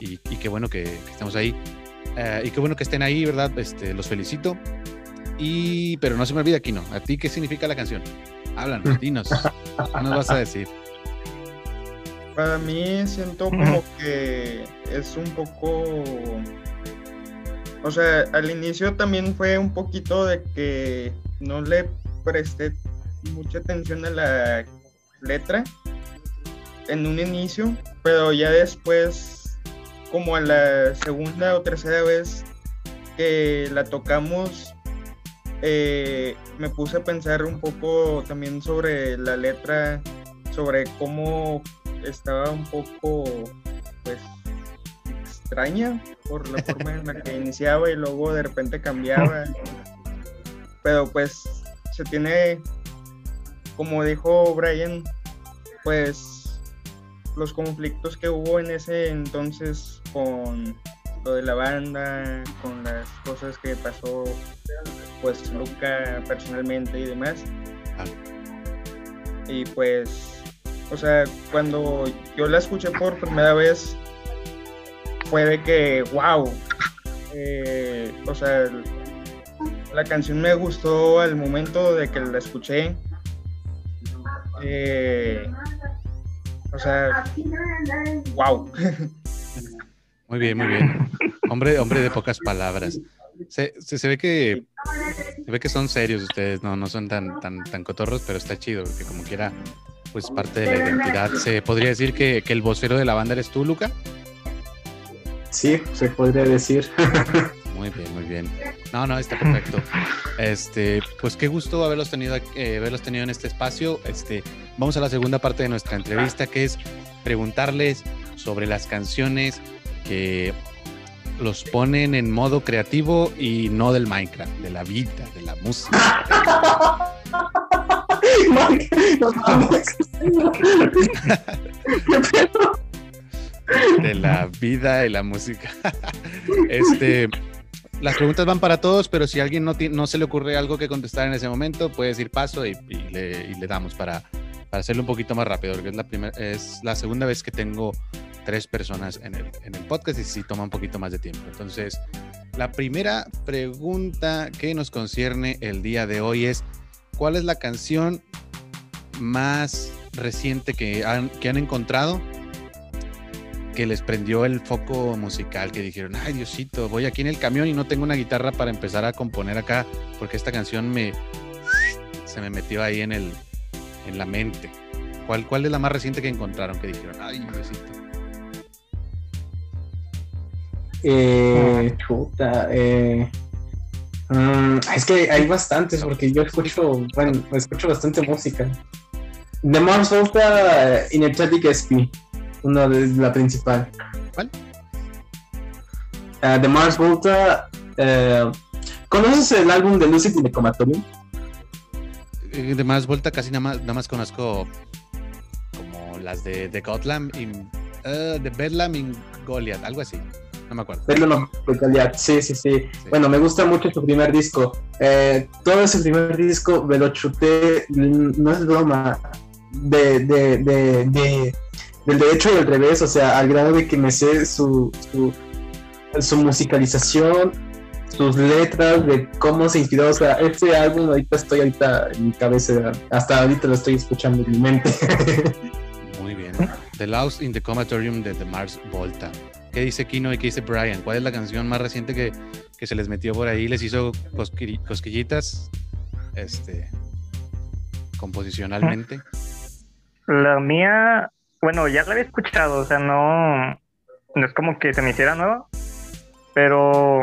y, qué bueno que, estemos ahí. Eh, y qué bueno que estén ahí, ¿verdad? Este, los felicito. Y, pero no se me olvida, Kino, ¿a ti qué significa la canción? Háblanos, dinos. ¿Qué nos vas a decir? Para mí siento como que es un poco... O sea, al inicio también fue un poquito de que no le presté mucha atención a la letra en un inicio, pero ya después, como a la segunda o tercera vez que la tocamos, eh, me puse a pensar un poco también sobre la letra, sobre cómo estaba un poco, pues, extraña por la forma en la que iniciaba y luego de repente cambiaba. Pero pues se tiene, como dijo Brian, pues los conflictos que hubo en ese entonces con lo de la banda, con las cosas que pasó pues Luca personalmente y demás. Y pues, o sea, cuando yo la escuché por primera vez, fue de que, wow, eh, o sea, la canción me gustó al momento de que la escuché. Eh, o sea, wow. Muy bien, muy bien. Hombre, hombre de pocas palabras. Se, se, ve que se ve que son serios ustedes, no, no son tan, tan, tan cotorros, pero está chido, porque como quiera, pues parte de la identidad. ¿Se podría decir que, que el vocero de la banda eres tú, Luca? Sí, se podría decir. Muy bien, muy bien. No, no, está perfecto. Este, pues qué gusto haberlos tenido, eh, haberlos tenido en este espacio. Este, vamos a la segunda parte de nuestra entrevista, que es preguntarles sobre las canciones que los ponen en modo creativo y no del Minecraft, de la vida, de la música. de la vida y la música. Este, las preguntas van para todos, pero si a alguien no, no se le ocurre algo que contestar en ese momento, puede decir paso y, le, damos para, para, hacerlo un poquito más rápido, porque es la, primera es la segunda vez que tengo tres personas en el, en el podcast y sí toma un poquito más de tiempo. Entonces, la primera pregunta que nos concierne el día de hoy es, ¿cuál es la canción más reciente que han, que han encontrado que les prendió el foco musical, que dijeron, ay Diosito, voy aquí en el camión y no tengo una guitarra para empezar a componer acá, porque esta canción me se me metió ahí en el en la mente. ¿Cuál, cuál es la más reciente que encontraron que dijeron, ay Diosito? Eh, chuta, eh, mm, es que hay bastantes porque yo escucho, bueno, escucho bastante música. The Mars Volta Energetic SP, una de la principal. ¿Cuál? Uh, The Mars Volta. Uh, ¿Conoces el álbum de Lucid y? Eh, de Mars Volta casi nada más, nada más conozco como las de, de Gotlam y uh, de Bedlam y Goliath, algo así. No me acuerdo. Sí, sí, sí, Bueno, me gusta mucho su primer disco. Eh, todo ese primer disco me lo chuté, no es broma, de, de, de, del derecho y del revés, o sea, al grado de que me sé su, su, su musicalización, sus letras, de cómo se inspiró. O sea, este álbum ahorita estoy ahorita en mi cabeza, hasta ahorita lo estoy escuchando en mi mente. Muy bien. The Lost in the Comatorium de The Mars Volta. ¿Qué dice Kino y qué dice Brian? ¿Cuál es la canción más reciente que, que se les metió por ahí? ¿Les hizo cosquillitas? Este, composicionalmente. La mía, bueno, ya la había escuchado, o sea, no, no es como que se me hiciera nueva, pero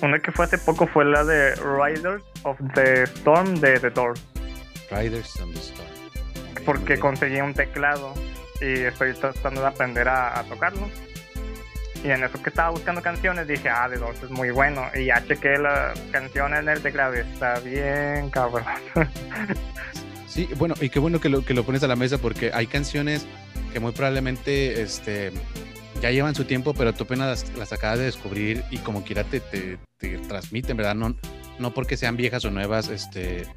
una que fue hace poco fue la de Riders of the Storm de The Doors. Riders of the Storm. Porque conseguí un teclado y estoy tratando de aprender a tocarlo y en eso que estaba buscando canciones dije, ah, The Doors es muy bueno. Y ya chequé la canción en el teclado y está bien cabrón. Sí, bueno, y qué bueno que lo, que lo pones a la mesa porque hay canciones que muy probablemente este, ya llevan su tiempo, pero tú apenas las, acabas de descubrir y como quiera te, te, te, transmiten, ¿verdad? No, no porque sean viejas o nuevas, este,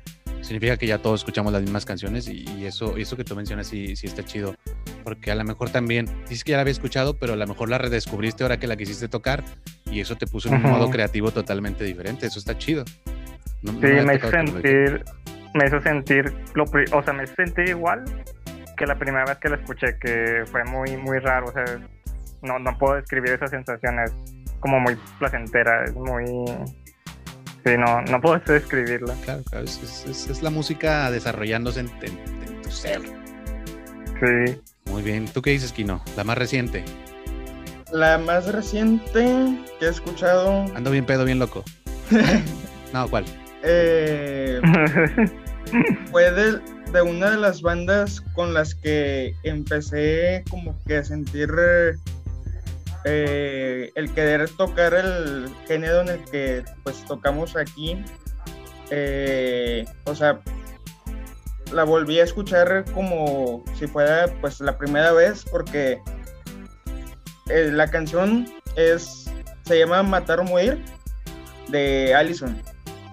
significa que ya todos escuchamos las mismas canciones y, eso, eso que tú mencionas sí, sí está chido. Porque a lo mejor también, dices que ya la había escuchado, pero a lo mejor la redescubriste ahora que la quisiste tocar y eso te puso en un modo creativo totalmente diferente. Eso está chido. sí, me, hizo sentir, me hizo sentir, lo, o sea, me hizo sentir igual que la primera vez que la escuché, que fue muy, muy raro, o sea, no, no puedo describir esa sensación, es como muy placentera, es muy... Sí, no, no puedo describirla. Claro, claro, es, es, la música desarrollándose en, tu ser. Sí. Muy bien, ¿tú qué dices, Kino? La más reciente. La más reciente que he escuchado. Ando bien pedo, bien loco. no, ¿cuál? Eh, fue de, de, una de las bandas con las que empecé como que a sentir eh, el querer tocar el género en el que pues tocamos aquí. Eh, o sea, la volví a escuchar como si fuera pues la primera vez porque eh, la canción es se llama Matar o Morir de Allison.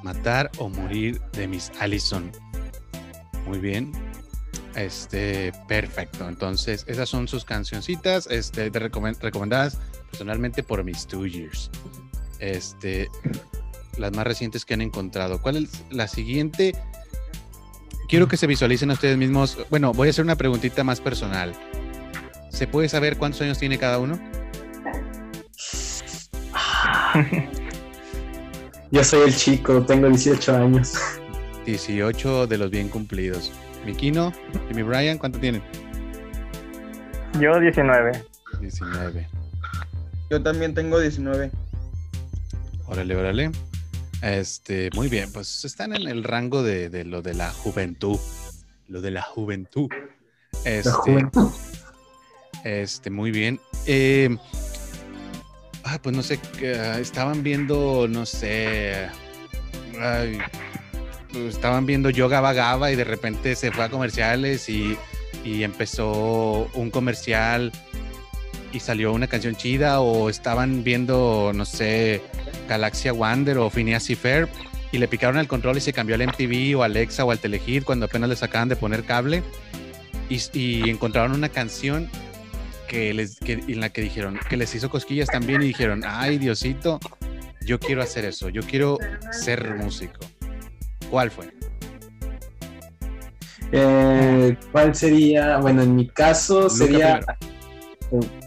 Matar o morir de Miss Allison. Muy bien. Este, perfecto. Entonces, esas son sus cancioncitas, este, recomendadas personalmente por mis Two Years. Este, las más recientes que han encontrado. ¿Cuál es la siguiente? Quiero que se visualicen a ustedes mismos. Bueno, voy a hacer una preguntita más personal. ¿Se puede saber cuántos años tiene cada uno? Yo soy el chico, tengo 18 años. 18 de los bien cumplidos. Mikino y mi Brian, ¿cuánto tienen? Yo 19. 19. Yo también tengo 19. Órale, órale. Este, muy bien, pues están en el rango de, lo de la juventud. Lo de la juventud. Este, Este, muy bien. Eh, ah, pues no sé, estaban viendo, no sé. Estaban viendo Yoga Vagaba y de repente se fue a comerciales y, y empezó un comercial y salió una canción chida o estaban viendo, no sé, Galaxia Wander o Phineas y Ferb y le picaron el control y se cambió al MTV o Alexa o al Telehit cuando apenas les acaban de poner cable y, encontraron una canción que les, en la que dijeron que les hizo cosquillas también y dijeron, ay Diosito, yo quiero hacer eso, yo quiero ser músico. ¿Cuál fue? Eh, ¿Cuál sería? Bueno, en mi caso sería...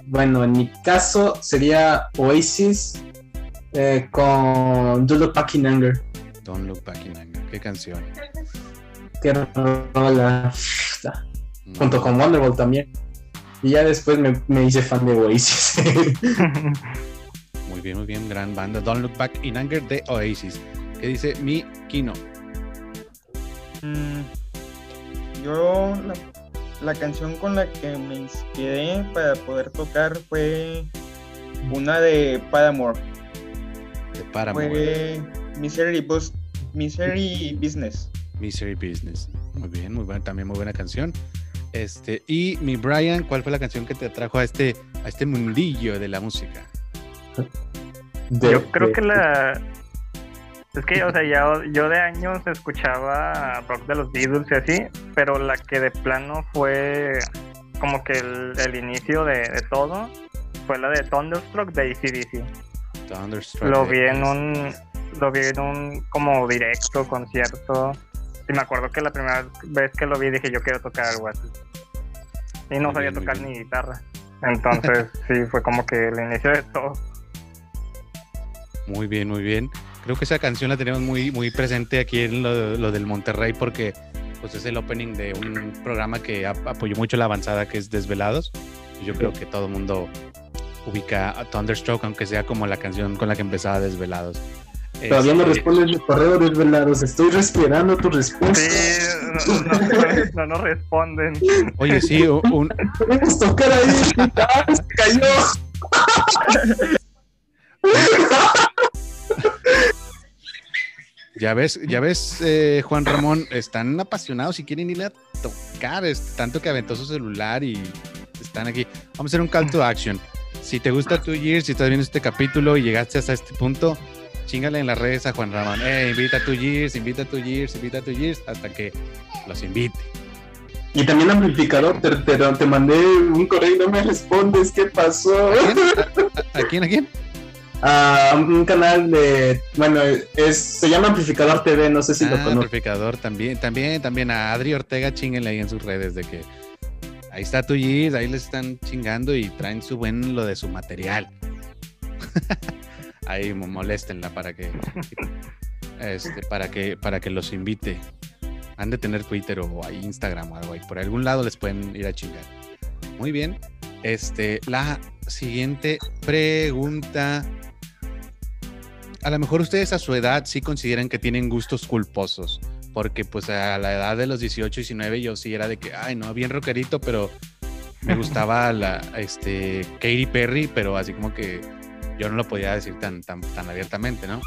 Bueno, en mi caso sería Oasis eh, con Don't Look Back in Anger. Don't Look Back in Anger. ¿Qué canción? Qué rola. Junto con Wonderwall también. Y ya después me, hice fan de Oasis. muy bien, muy bien. Gran banda. Don't Look Back in Anger de Oasis. ¿Qué dice mi Kino? Mm, yo la la canción con la que me inspiré para poder tocar fue una de Paramore. De Paramore. Fue Misery, Misery Business. Misery Business. Muy bien, muy buena, también muy buena canción. Este, y mi Brian, ¿cuál fue la canción que te atrajo a este, a este mundillo de la música? Yo creo que la, es que, o sea, ya, yo de años escuchaba rock de los Beatles y así, pero la que de plano fue como que el, inicio de, todo fue la de Thunderstruck de ACDC. Thunderstruck. Lo vi en un, lo vi en un como directo, concierto. Y me acuerdo que la primera vez que lo vi dije yo quiero tocar algo así. Y no sabía tocar ni guitarra. Entonces sí, fue como que el inicio de todo. Muy bien, muy bien. Creo que esa canción la tenemos muy, muy presente aquí en lo, del Monterrey porque pues es el opening de un programa que apoyó mucho la avanzada que es Desvelados. Yo creo que todo el mundo ubica a Thunderstroke, aunque sea como la canción con la que empezaba Desvelados. Todavía no este, respondes mi correo desvelados. Estoy respirando tu respuesta. Sí, no, no, responden. Oye, sí, un. Podemos tocar ahí. Se cayó. Ya ves, ya ves, eh, Juan Ramón, están apasionados y quieren ir a tocar, es tanto que aventó su celular y están aquí. Vamos a hacer un call to action. Si te gusta tu Years, si estás viendo este capítulo y llegaste hasta este punto, chingale en las redes a Juan Ramón. Eh, invita a tu Years, invita a tu Years, invita a tu Years, hasta que los invite. Y también amplificador, te, te, mandé un correo y no me respondes, ¿qué pasó? ¿A quién? ¿A, quién? a un canal de, bueno, es, se llama Amplificador TV, no sé si lo Ah, conocen. Amplificador también, también, también a Adri Ortega, chinguenle ahí en sus redes de que ahí está tu Gis, ahí les están chingando y traen su buen lo de su material. ahí mo- moléstenla para que este, para que para que los invite. Han de tener Twitter o ahí Instagram o algo ahí. Por algún lado les pueden ir a chingar. Muy bien. Este, la siguiente pregunta. A lo mejor ustedes a su edad sí consideran que tienen gustos culposos. Porque pues a la edad de los 18, 19 yo sí era de que, ay no, bien rockerito, pero me gustaba la, este, Katy Perry, pero así como que yo no lo podía decir tan, tan, tan abiertamente, ¿no?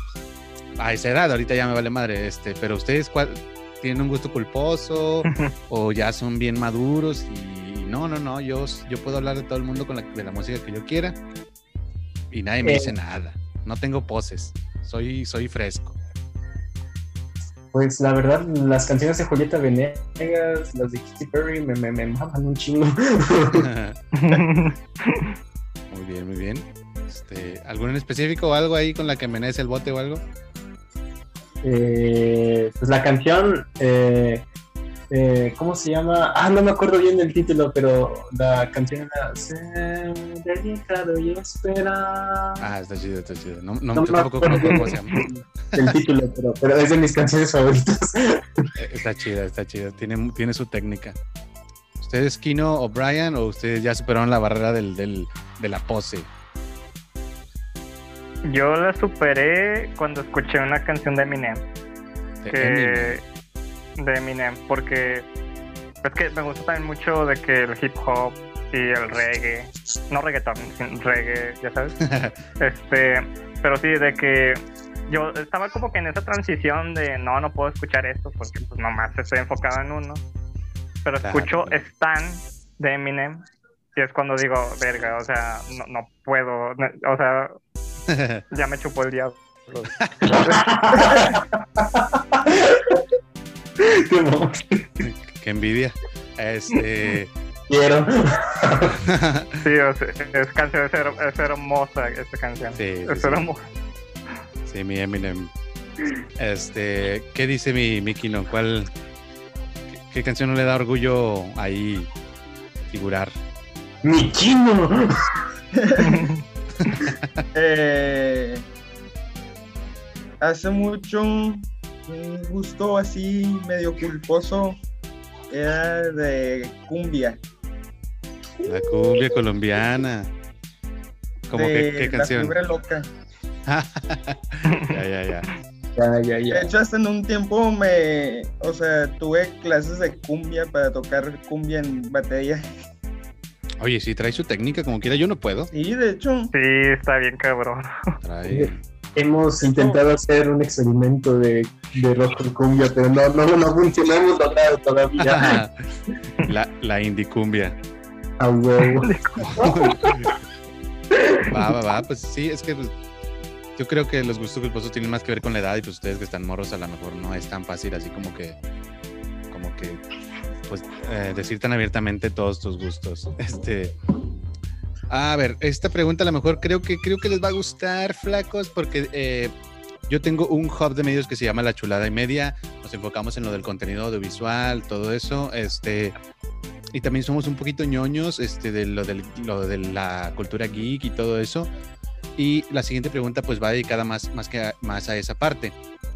A esa edad, ahorita ya me vale madre, este, pero ustedes cuál, tienen un gusto culposo o ya son bien maduros y no, no, no, yo, yo puedo hablar de todo el mundo con la, de la música que yo quiera y nadie me Eh. dice nada. No tengo poses, soy, soy fresco. Pues la verdad, las canciones de Julieta Venegas, las de Katy Perry, me, me, me maman un chingo. muy bien, muy bien. Este, ¿Algún en específico o algo ahí con la que menees el bote o algo? Eh, pues la canción, eh, eh, ¿cómo se llama? Ah, no me acuerdo bien del título, pero la canción era Ser dedicado y espera. Ah, está chido, está chido. No, no, No yo me tampoco acuerdo conozco cómo se llama. El título, pero, pero es de mis canciones favoritas. Eh, Está chida, está chida. Tiene, tiene su técnica. ¿Ustedes, Kino o Brian, o ustedes ya superaron la barrera del, del- de la pose? Yo la superé cuando escuché una canción de Eminem. De que Eminem. De Eminem porque es que me gusta también mucho de que el hip hop y el reggae no reggaeton reggae ya sabes. Este pero sí de que yo estaba como que en esa transición de no no puedo escuchar esto porque pues nomás estoy enfocado en uno pero escucho claro. Stan de Eminem y es cuando digo verga o sea no, no puedo o sea ya me chupó el diablo Qué envidia. Este. Quiero. sí es canción es, her- es hermosa esta canción Sí, sí, es sí. hermosa Sí, mi Eminem. Este, ¿qué dice mi, mi Kino? ¿Cuál, qué, qué canción no le da orgullo ahí figurar? Mi chino. Eh, hace mucho un gusto así medio culposo era de cumbia. La cumbia colombiana. ¿Cómo de qué, qué La canción? Fiebre Loca. ya, ya, ya. Ya, ya, De ya. hecho, hasta en un tiempo me, o sea, tuve clases de cumbia para tocar cumbia en batería. Oye, si trae su técnica como quiera, yo no puedo. Sí, de hecho, Sí, está bien cabrón. Trae. Hemos intentado hacer un experimento de, de rock con cumbia, pero no, no, no logrado todavía. la, la indie cumbia. A huevo. Va, va, va. Pues sí, es que pues, yo creo que los gustos culposos tienen más que ver con la edad y pues ustedes que están morros a lo mejor no es tan fácil así como que, como que, pues eh, decir tan abiertamente todos tus gustos. Este, a ver, esta pregunta a lo mejor creo que creo que les va a gustar, flacos, porque eh, yo tengo un hub de medios que se llama La Chulada y Media. Nos enfocamos en lo del contenido audiovisual, todo eso. Este, y también somos un poquito ñoños este, de lo, del- lo de la cultura geek y todo eso. Y la siguiente pregunta pues va dedicada más, más, que a, más a esa parte.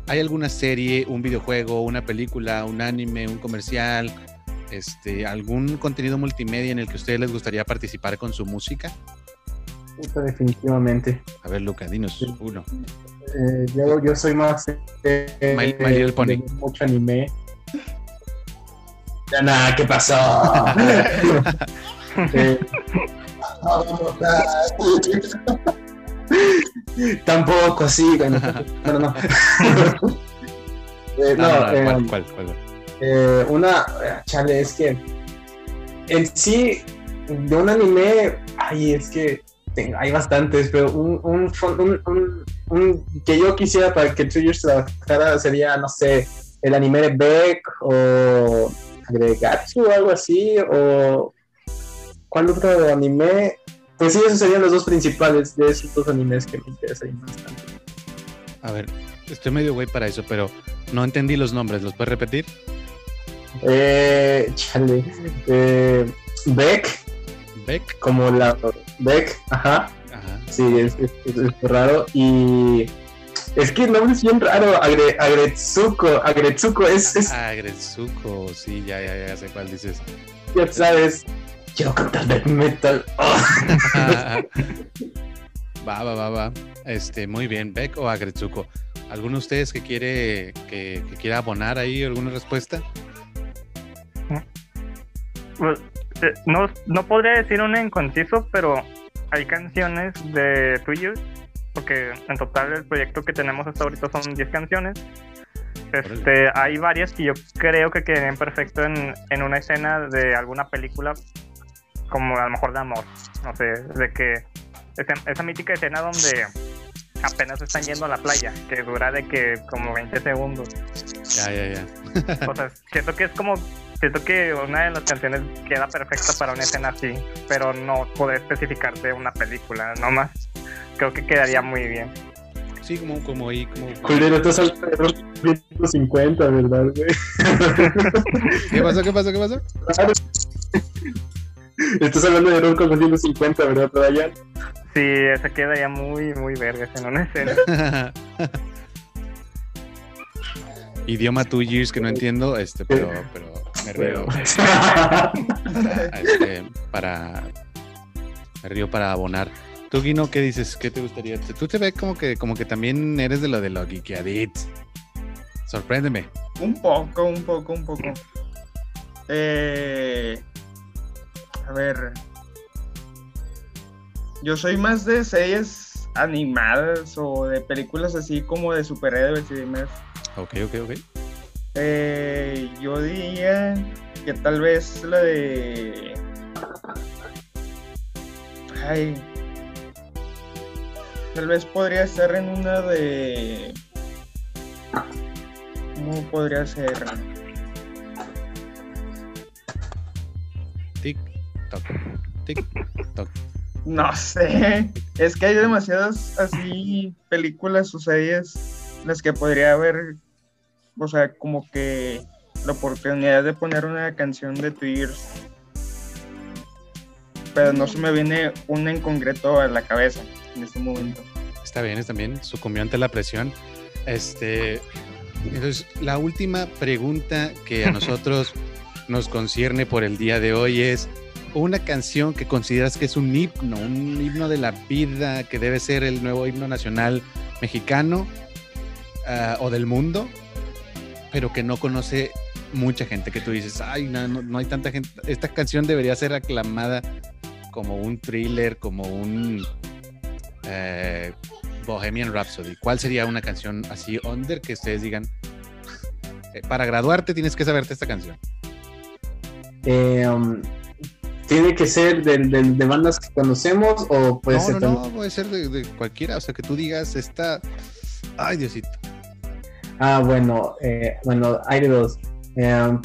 ¿Hay alguna serie, un videojuego, una película, un anime, un comercial, este, algún contenido multimedia en el que a ustedes les gustaría participar con su música? Definitivamente. A ver, Luca, dinos uno. Eh, yo, yo soy más eh, My- My Little Pony. de mucho anime. Ya nada, ¿qué pasó? Eh, Tampoco así, bueno, no, no, no. Eh, No, no, no, no, eh, ¿cuál, cuál, cuál? Eh, una, chale, es que en sí, de un anime, ay, es que hay bastantes, pero un, un, un- un que yo quisiera para que Triggers trabajara sería, no sé, el anime de Beck o Agregatsu o algo así, o ¿cuál otro anime? pues sí, esos serían los dos principales de esos dos animes que me interesan bastante. A ver, estoy medio güey para eso, pero no entendí los nombres. ¿Los puedes repetir? Eh, chale. Eh, Beck. Beck. Como la Beck, ajá. Ajá. Sí, es, es, es raro. Y es que el nombre es bien raro. Agre, Agretsuko. Agretsuko es, es. Agretsuko, sí, ya, ya, ya sé cuál dices. Ya sabes. Quiero cantar death metal. va, va, va, va. Este, muy bien. Beck o Agretsuko. ¿Alguno de ustedes que quiere que, que quiera abonar ahí alguna respuesta? Pues, eh, no, no podría decir un en conciso, pero hay canciones de tuyos, porque en total el proyecto que tenemos hasta ahorita son 10 canciones. Este, hay varias que yo creo que quedarían perfecto en, en una escena de alguna película, como a lo mejor de amor, no sé, de que esa, esa mítica escena donde apenas están yendo a la playa, que dura de que como 20 segundos. Ya, ya, ya. o sea, siento que es como siento que una de las canciones queda perfecta para una escena así, pero no poder especificarte una película, nomás. Creo que quedaría muy bien. Sí, como, como ahí, como. Culero, estás hablando de 150, ¿verdad, güey? ¿Qué pasó? ¿Qué pasó? ¿Qué pasó? Estás hablando de Ron 150, ¿verdad, Brian? Sí, esa quedaría muy, muy verga en una escena. Idioma two years que no entiendo, este, pero, pero me río. para, este, para, me río para abonar. Tú, Guino, ¿qué dices? ¿Qué te gustaría? Tú te ves como que, como que también eres de lo de lo geekiadit. Sorpréndeme. Un poco, un poco, un poco. Eh, a ver. Yo soy más de series animadas o de películas así como de superhéroes y demás. Ok, ok, ok. Eh, yo diría que tal vez la de. Ay. Tal vez podría estar en una de. ¿Cómo podría ser? Tic, toc, tic, toc. No sé. Es que hay demasiadas así películas o series las que podría haber o sea, como que la oportunidad de poner una canción de Tears. Pero no se me viene una en concreto a la cabeza en este momento. Está bien, está bien. Sucumbió ante la presión. Este, entonces, la última pregunta que a nosotros nos concierne por el día de hoy es una canción que consideras que es un himno, un himno de la vida, que debe ser el nuevo himno nacional mexicano uh, o del mundo, pero que no conoce mucha gente, que tú dices, ay, no, no, no, hay tanta gente, esta canción debería ser aclamada como un thriller, como un eh, Bohemian Rhapsody. ¿Cuál sería una canción así under que ustedes digan, eh, para graduarte tienes que saberte esta canción? Eh, um, ¿Tiene que ser de, de, de, bandas que conocemos o puede no, ser no, también? no, puede ser de, de, cualquiera, o sea, que tú digas, esta, ay, Diosito. Ah, bueno, eh, bueno, hay de dos. Eh,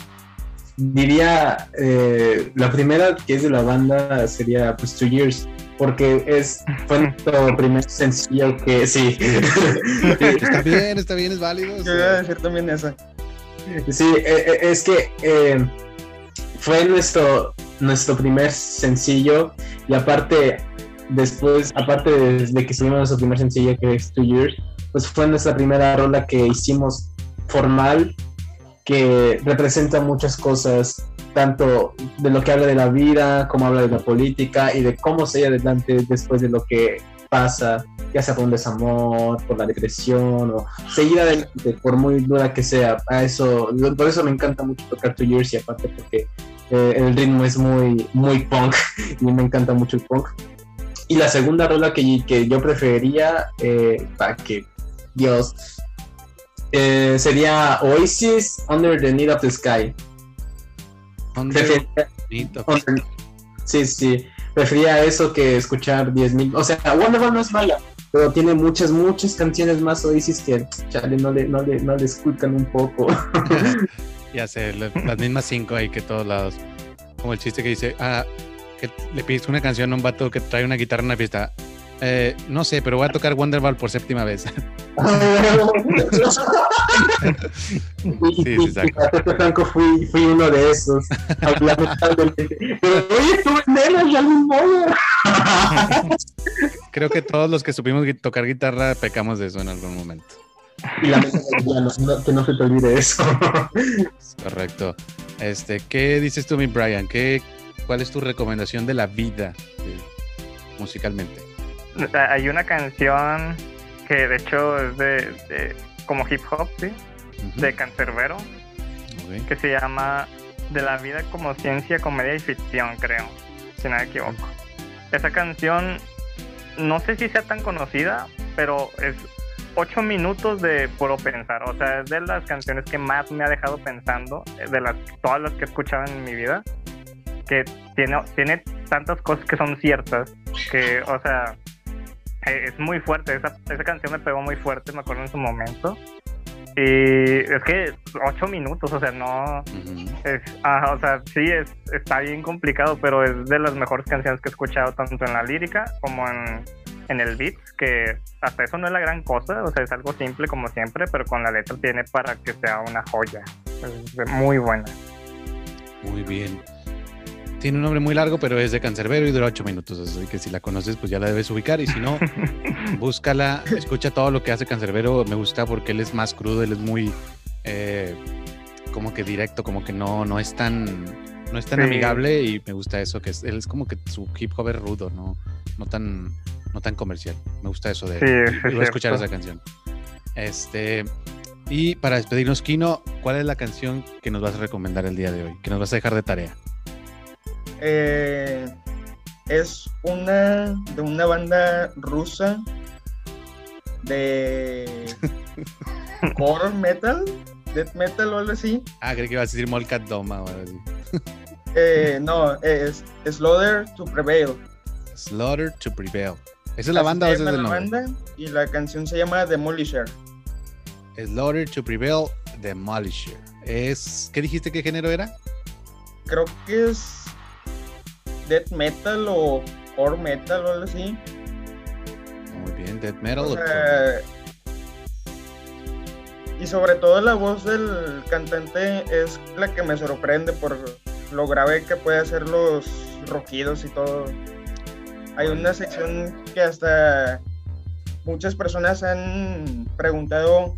diría, eh, la primera que es de la banda sería pues Two Years, porque es fue nuestro primer sencillo que sí. está bien, está bien, es válido. Yo iba a decir también esa. Sí, eh, es que eh, fue nuestro, nuestro primer sencillo y aparte, después, aparte de, de que subimos nuestro primer sencillo que es Two Years, pues fue nuestra primera rola que hicimos formal, que representa muchas cosas, tanto de lo que habla de la vida, como habla de la política y de cómo seguir adelante después de lo que pasa, ya sea por un desamor, por la depresión o seguir adelante, por muy dura que sea. A eso, por eso me encanta mucho tocar Two Years y aparte porque eh, el ritmo es muy, muy punk y me encanta mucho el punk. Y la segunda rola que, que yo preferiría, eh, para que Dios, eh, sería Oasis Under the Need of the Sky. Under need of- sí, sí. Prefería eso que escuchar 10.000. O sea, Wonderful no es mala, pero tiene muchas, muchas canciones más Oasis que, chale, no le, no le, no le escuchan un poco. ya sé, la- las mismas cinco ahí que todos lados. Como el chiste que dice, ah, que le pides una canción a un vato que trae una guitarra en una fiesta. Eh, no sé, pero voy a tocar Wonderball por séptima vez. sí, sí, Franco fui, fui uno de esos. Pero oye, estuve en menos de algún modo. Creo que todos los que supimos tocar guitarra pecamos de eso en algún momento. Y la no, que no se te olvide eso. Correcto. Este, ¿qué dices tú, mi Brian? ¿Qué, ¿Cuál es tu recomendación de la vida eh, musicalmente? Hay una canción que de hecho es de, como hip hop, ¿sí? De Cancerbero, que se llama De la vida como ciencia, comedia y ficción, creo, si no me equivoco. Esa canción no sé si sea tan conocida, pero es ocho minutos de puro pensar. O sea, es de las canciones que más me ha dejado pensando, de las todas las que he escuchado en mi vida, que tiene, tiene tantas cosas que son ciertas, que, o sea, eh, es muy fuerte. Esa, esa canción me pegó muy fuerte, me acuerdo en su momento. Y es que ocho minutos, o sea, no. es, o sea, sí, es, está bien complicado, pero es de las mejores canciones que he escuchado, tanto en la lírica como en, en el beat, que hasta eso no es la gran cosa, o sea, es algo simple como siempre, pero con la letra tiene para que sea una joya. Es muy buena. Muy bien. Tiene un nombre muy largo, pero es de Cancerbero y dura ocho minutos. Así que si la conoces, pues ya la debes ubicar. Y si no, búscala, escucha todo lo que hace Cancerbero. Me gusta porque él es más crudo, él es muy eh, como que directo, como que no, no es tan, no es tan amigable. Y me gusta eso, que es, él es como que su hip hop es rudo, no, no tan, no tan comercial. Me gusta eso de sí, voy a escuchar esa canción. Este. Y para despedirnos, Kino, ¿cuál es la canción que nos vas a recomendar el día de hoy? Que nos vas a dejar de tarea. Eh, es una de una banda rusa de core metal, death metal o algo así. Ah, creí que ibas a decir Molcat Doma o algo así. Eh, no, es Slaughter to Prevail. Slaughter to Prevail. ¿Esa es la banda o es el nombre? banda y la canción se llama Demolisher. Slaughter to Prevail, Demolisher. Es, ¿Qué dijiste qué género era? Creo que es death metal o core metal o algo así. Muy bien, death metal. O y sobre todo la voz del cantante es la que me sorprende por lo grave que puede hacer los rojidos y todo. Hay una sección que hasta muchas personas han preguntado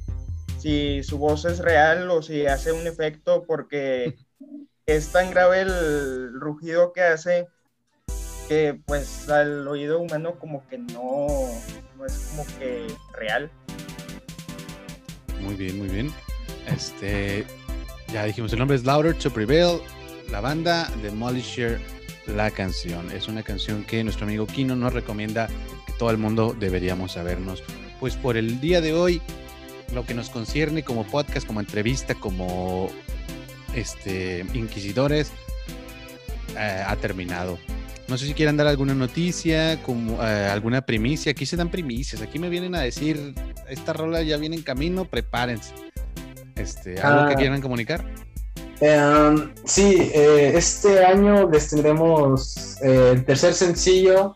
si su voz es real o si hace un efecto porque es tan grave el rugido que hace que pues al oído humano como que no, no es como que real. Muy bien, muy bien. Este, ya dijimos, el nombre es Louder to Prevail, la banda Demolisher, la canción. Es una canción que nuestro amigo Kino nos recomienda que todo el mundo deberíamos sabernos. Pues por el día de hoy, lo que nos concierne como podcast, como entrevista, como este, inquisidores, eh, ha terminado. No sé si quieren dar alguna noticia, como eh, alguna primicia. Aquí se dan primicias. Aquí me vienen a decir, esta rola ya viene en camino, prepárense. Este, ¿Algo que ah. quieran comunicar? Em, sí, eh, este año les tendremos eh, el tercer sencillo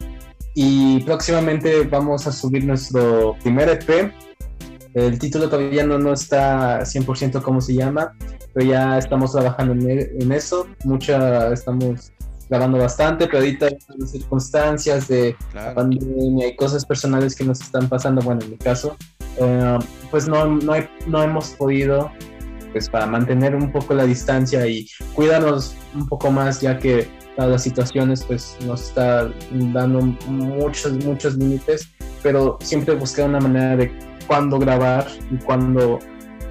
y próximamente vamos a subir nuestro primer EP. El título todavía no, no está 100% cómo se llama, pero ya estamos trabajando en, e, en eso. Mucha, estamos grabando bastante, pero ahorita las circunstancias de la pandemia y cosas personales que nos están pasando, bueno, en mi caso, eh, pues no, no, no, hemos podido, pues para mantener un poco la distancia y cuidarnos un poco más, ya que las situaciones pues nos está dando muchos, muchos límites, pero siempre buscar una manera de cuándo grabar y cuándo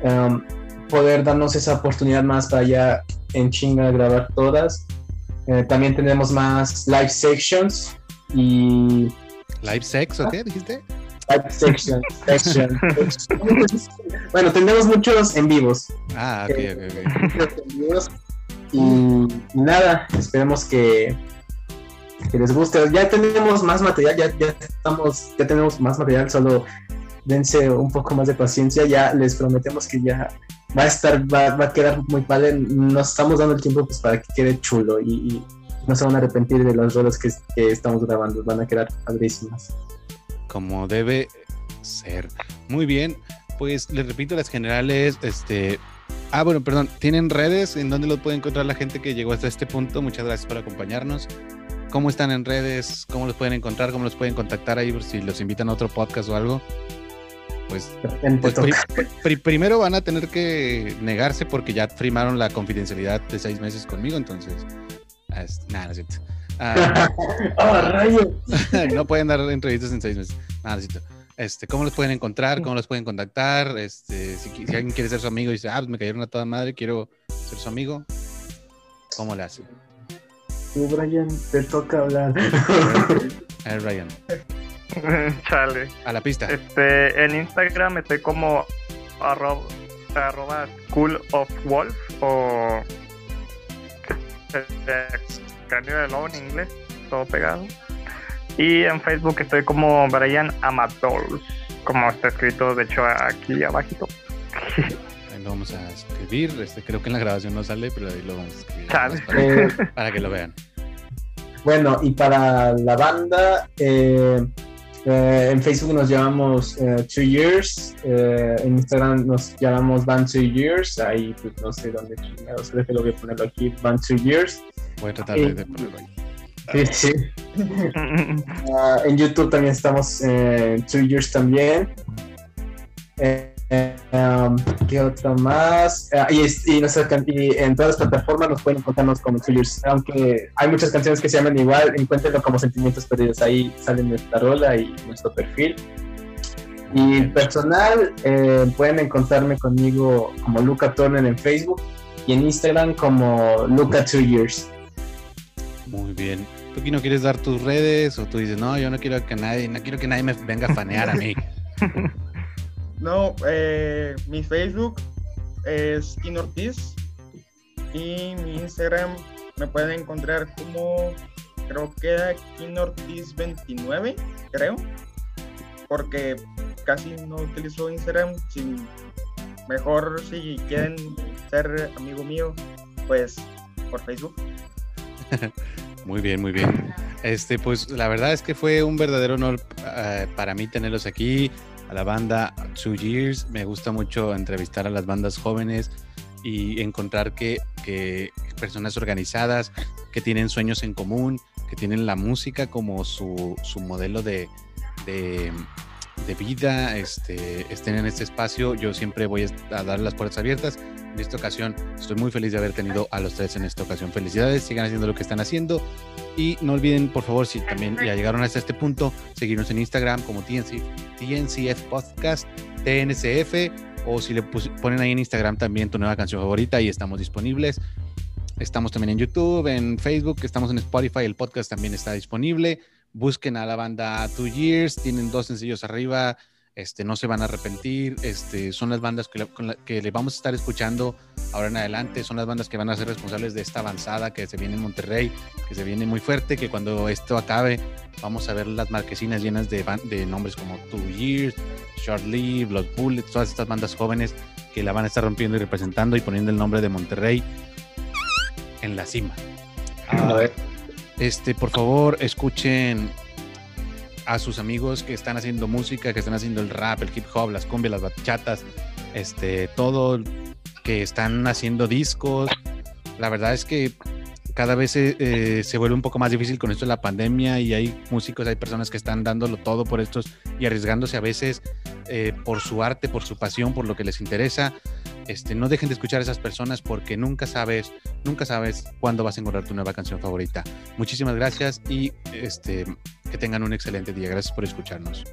um, poder darnos esa oportunidad más para ya en chinga grabar todas eh, también tenemos más live sections y... ¿Live sex o qué dijiste? Live sections. bueno, tenemos muchos en vivos. Ah, ok, ok, ok. Y, nada, esperemos que, que les guste. Ya tenemos más material, ya, ya, estamos, ya tenemos más material, solo dense un poco más de paciencia, ya les prometemos que ya va a estar, va, a quedar muy padre, nos estamos dando el tiempo pues para que quede chulo y, no se van a arrepentir de las rolas que, estamos grabando, van a quedar padrísimas. Como debe ser. Muy bien, pues les repito las generales, este... Ah, bueno, perdón, ¿tienen redes en donde lo puede encontrar la gente que llegó hasta este punto? Muchas gracias por acompañarnos. ¿Cómo están en redes? ¿Cómo los pueden encontrar? ¿Cómo los pueden contactar ahí si los invitan a otro podcast o algo? Pues, pues pri- pri- primero van a tener que negarse porque ya firmaron la confidencialidad de seis meses conmigo, entonces... ah, Nada, no es cierto. Ah, ¡Ah, rayo! no pueden dar entrevistas en seis meses. Nada, no es cierto. Este, ¿Cómo los pueden encontrar? ¿Cómo los pueden contactar? Este, si, alguien quiere ser su amigo y dice, ah, pues me cayeron a toda madre, quiero ser su amigo, ¿cómo le hace? Tú, Brian, te toca hablar. A ver, Ryan, Chale. a la pista. Este, en Instagram estoy como arroba, arroba School of Wolf o Cráneo de Lobo en inglés, todo pegado. Y en Facebook estoy como Brian Amador, como está escrito de hecho aquí abajito. Ahí lo vamos a escribir. Este, creo que en la grabación no sale, pero ahí lo vamos a escribir. Chale. Para, Eh, para que lo vean. Bueno, y para la banda, eh, eh, en Facebook nos llamamos eh, Two Years, eh, en Instagram nos llamamos Band Two Years, ahí pues no sé dónde chingados, creo que lo voy a ponerlo aquí, Band Two Years. Voy a tratar de, de ponerlo ahí. Sí, sí. Ah, en YouTube también estamos Two Years también. Um, ¿Qué otra más? Ah, y, y y en todas las plataformas nos pueden encontrarnos como Two Years. Aunque hay muchas canciones que se llaman igual, encuéntrenlo como Sentimientos Perdidos. Ahí sale nuestra rola y nuestro perfil. Y personal, eh, pueden encontrarme conmigo como Luca Turner en Facebook y en Instagram como Luca Two Years. Muy bien. ¿Tú aquí no quieres dar tus redes o tú dices, no, yo no quiero que nadie, no quiero que nadie me venga a fanear a mí? No, eh, mi Facebook es Kin Ortiz y mi Instagram me pueden encontrar como creo que era Kin Ortiz 29, creo, porque casi no utilizo Instagram. Mejor si quieren ser amigo mío, pues por Facebook. Muy bien, muy bien. Este, pues la verdad es que fue un verdadero honor eh, para mí tenerlos aquí, a la banda Two Years. Me gusta mucho entrevistar a las bandas jóvenes y encontrar que, que personas organizadas, que tienen sueños en común, que tienen la música como su, su modelo de, de, de vida, este, estén en este espacio. Yo siempre voy a dar las puertas abiertas. En esta ocasión estoy muy feliz de haber tenido a los tres en esta ocasión. Felicidades, sigan haciendo lo que están haciendo. Y no olviden, por favor, si también ya llegaron hasta este punto, seguirnos en Instagram como TNC, TNCF Podcast, TNCF, o si le ponen ahí en Instagram también tu nueva canción favorita y estamos disponibles. Estamos también en YouTube, en Facebook, estamos en Spotify, el podcast también está disponible. Busquen a la banda Two Years, tienen dos sencillos arriba, este, no se van a arrepentir, este, son las bandas que, le- vamos a estar escuchando ahora en adelante, son las bandas que van a ser responsables de esta avanzada que se viene en Monterrey, que se viene muy fuerte, que cuando esto acabe vamos a ver las marquesinas llenas de, de nombres como Two Years, Short Live, Los Bullets, todas estas bandas jóvenes que la van a estar rompiendo y representando y poniendo el nombre de Monterrey en la cima. A ver. Este, por favor, escuchen a sus amigos que están haciendo música, que están haciendo el rap, el hip hop, las cumbias, las bachatas, este, todo, que están haciendo discos. La verdad es que cada vez se, eh, se vuelve un poco más difícil con esto de la pandemia y hay músicos, hay personas que están dándolo todo por estos y arriesgándose a veces eh, por su arte, por su pasión, por lo que les interesa. Este, no dejen de escuchar a esas personas porque nunca sabes, nunca sabes cuándo vas a encontrar tu nueva canción favorita. Muchísimas gracias y este, que tengan un excelente día. Gracias por escucharnos.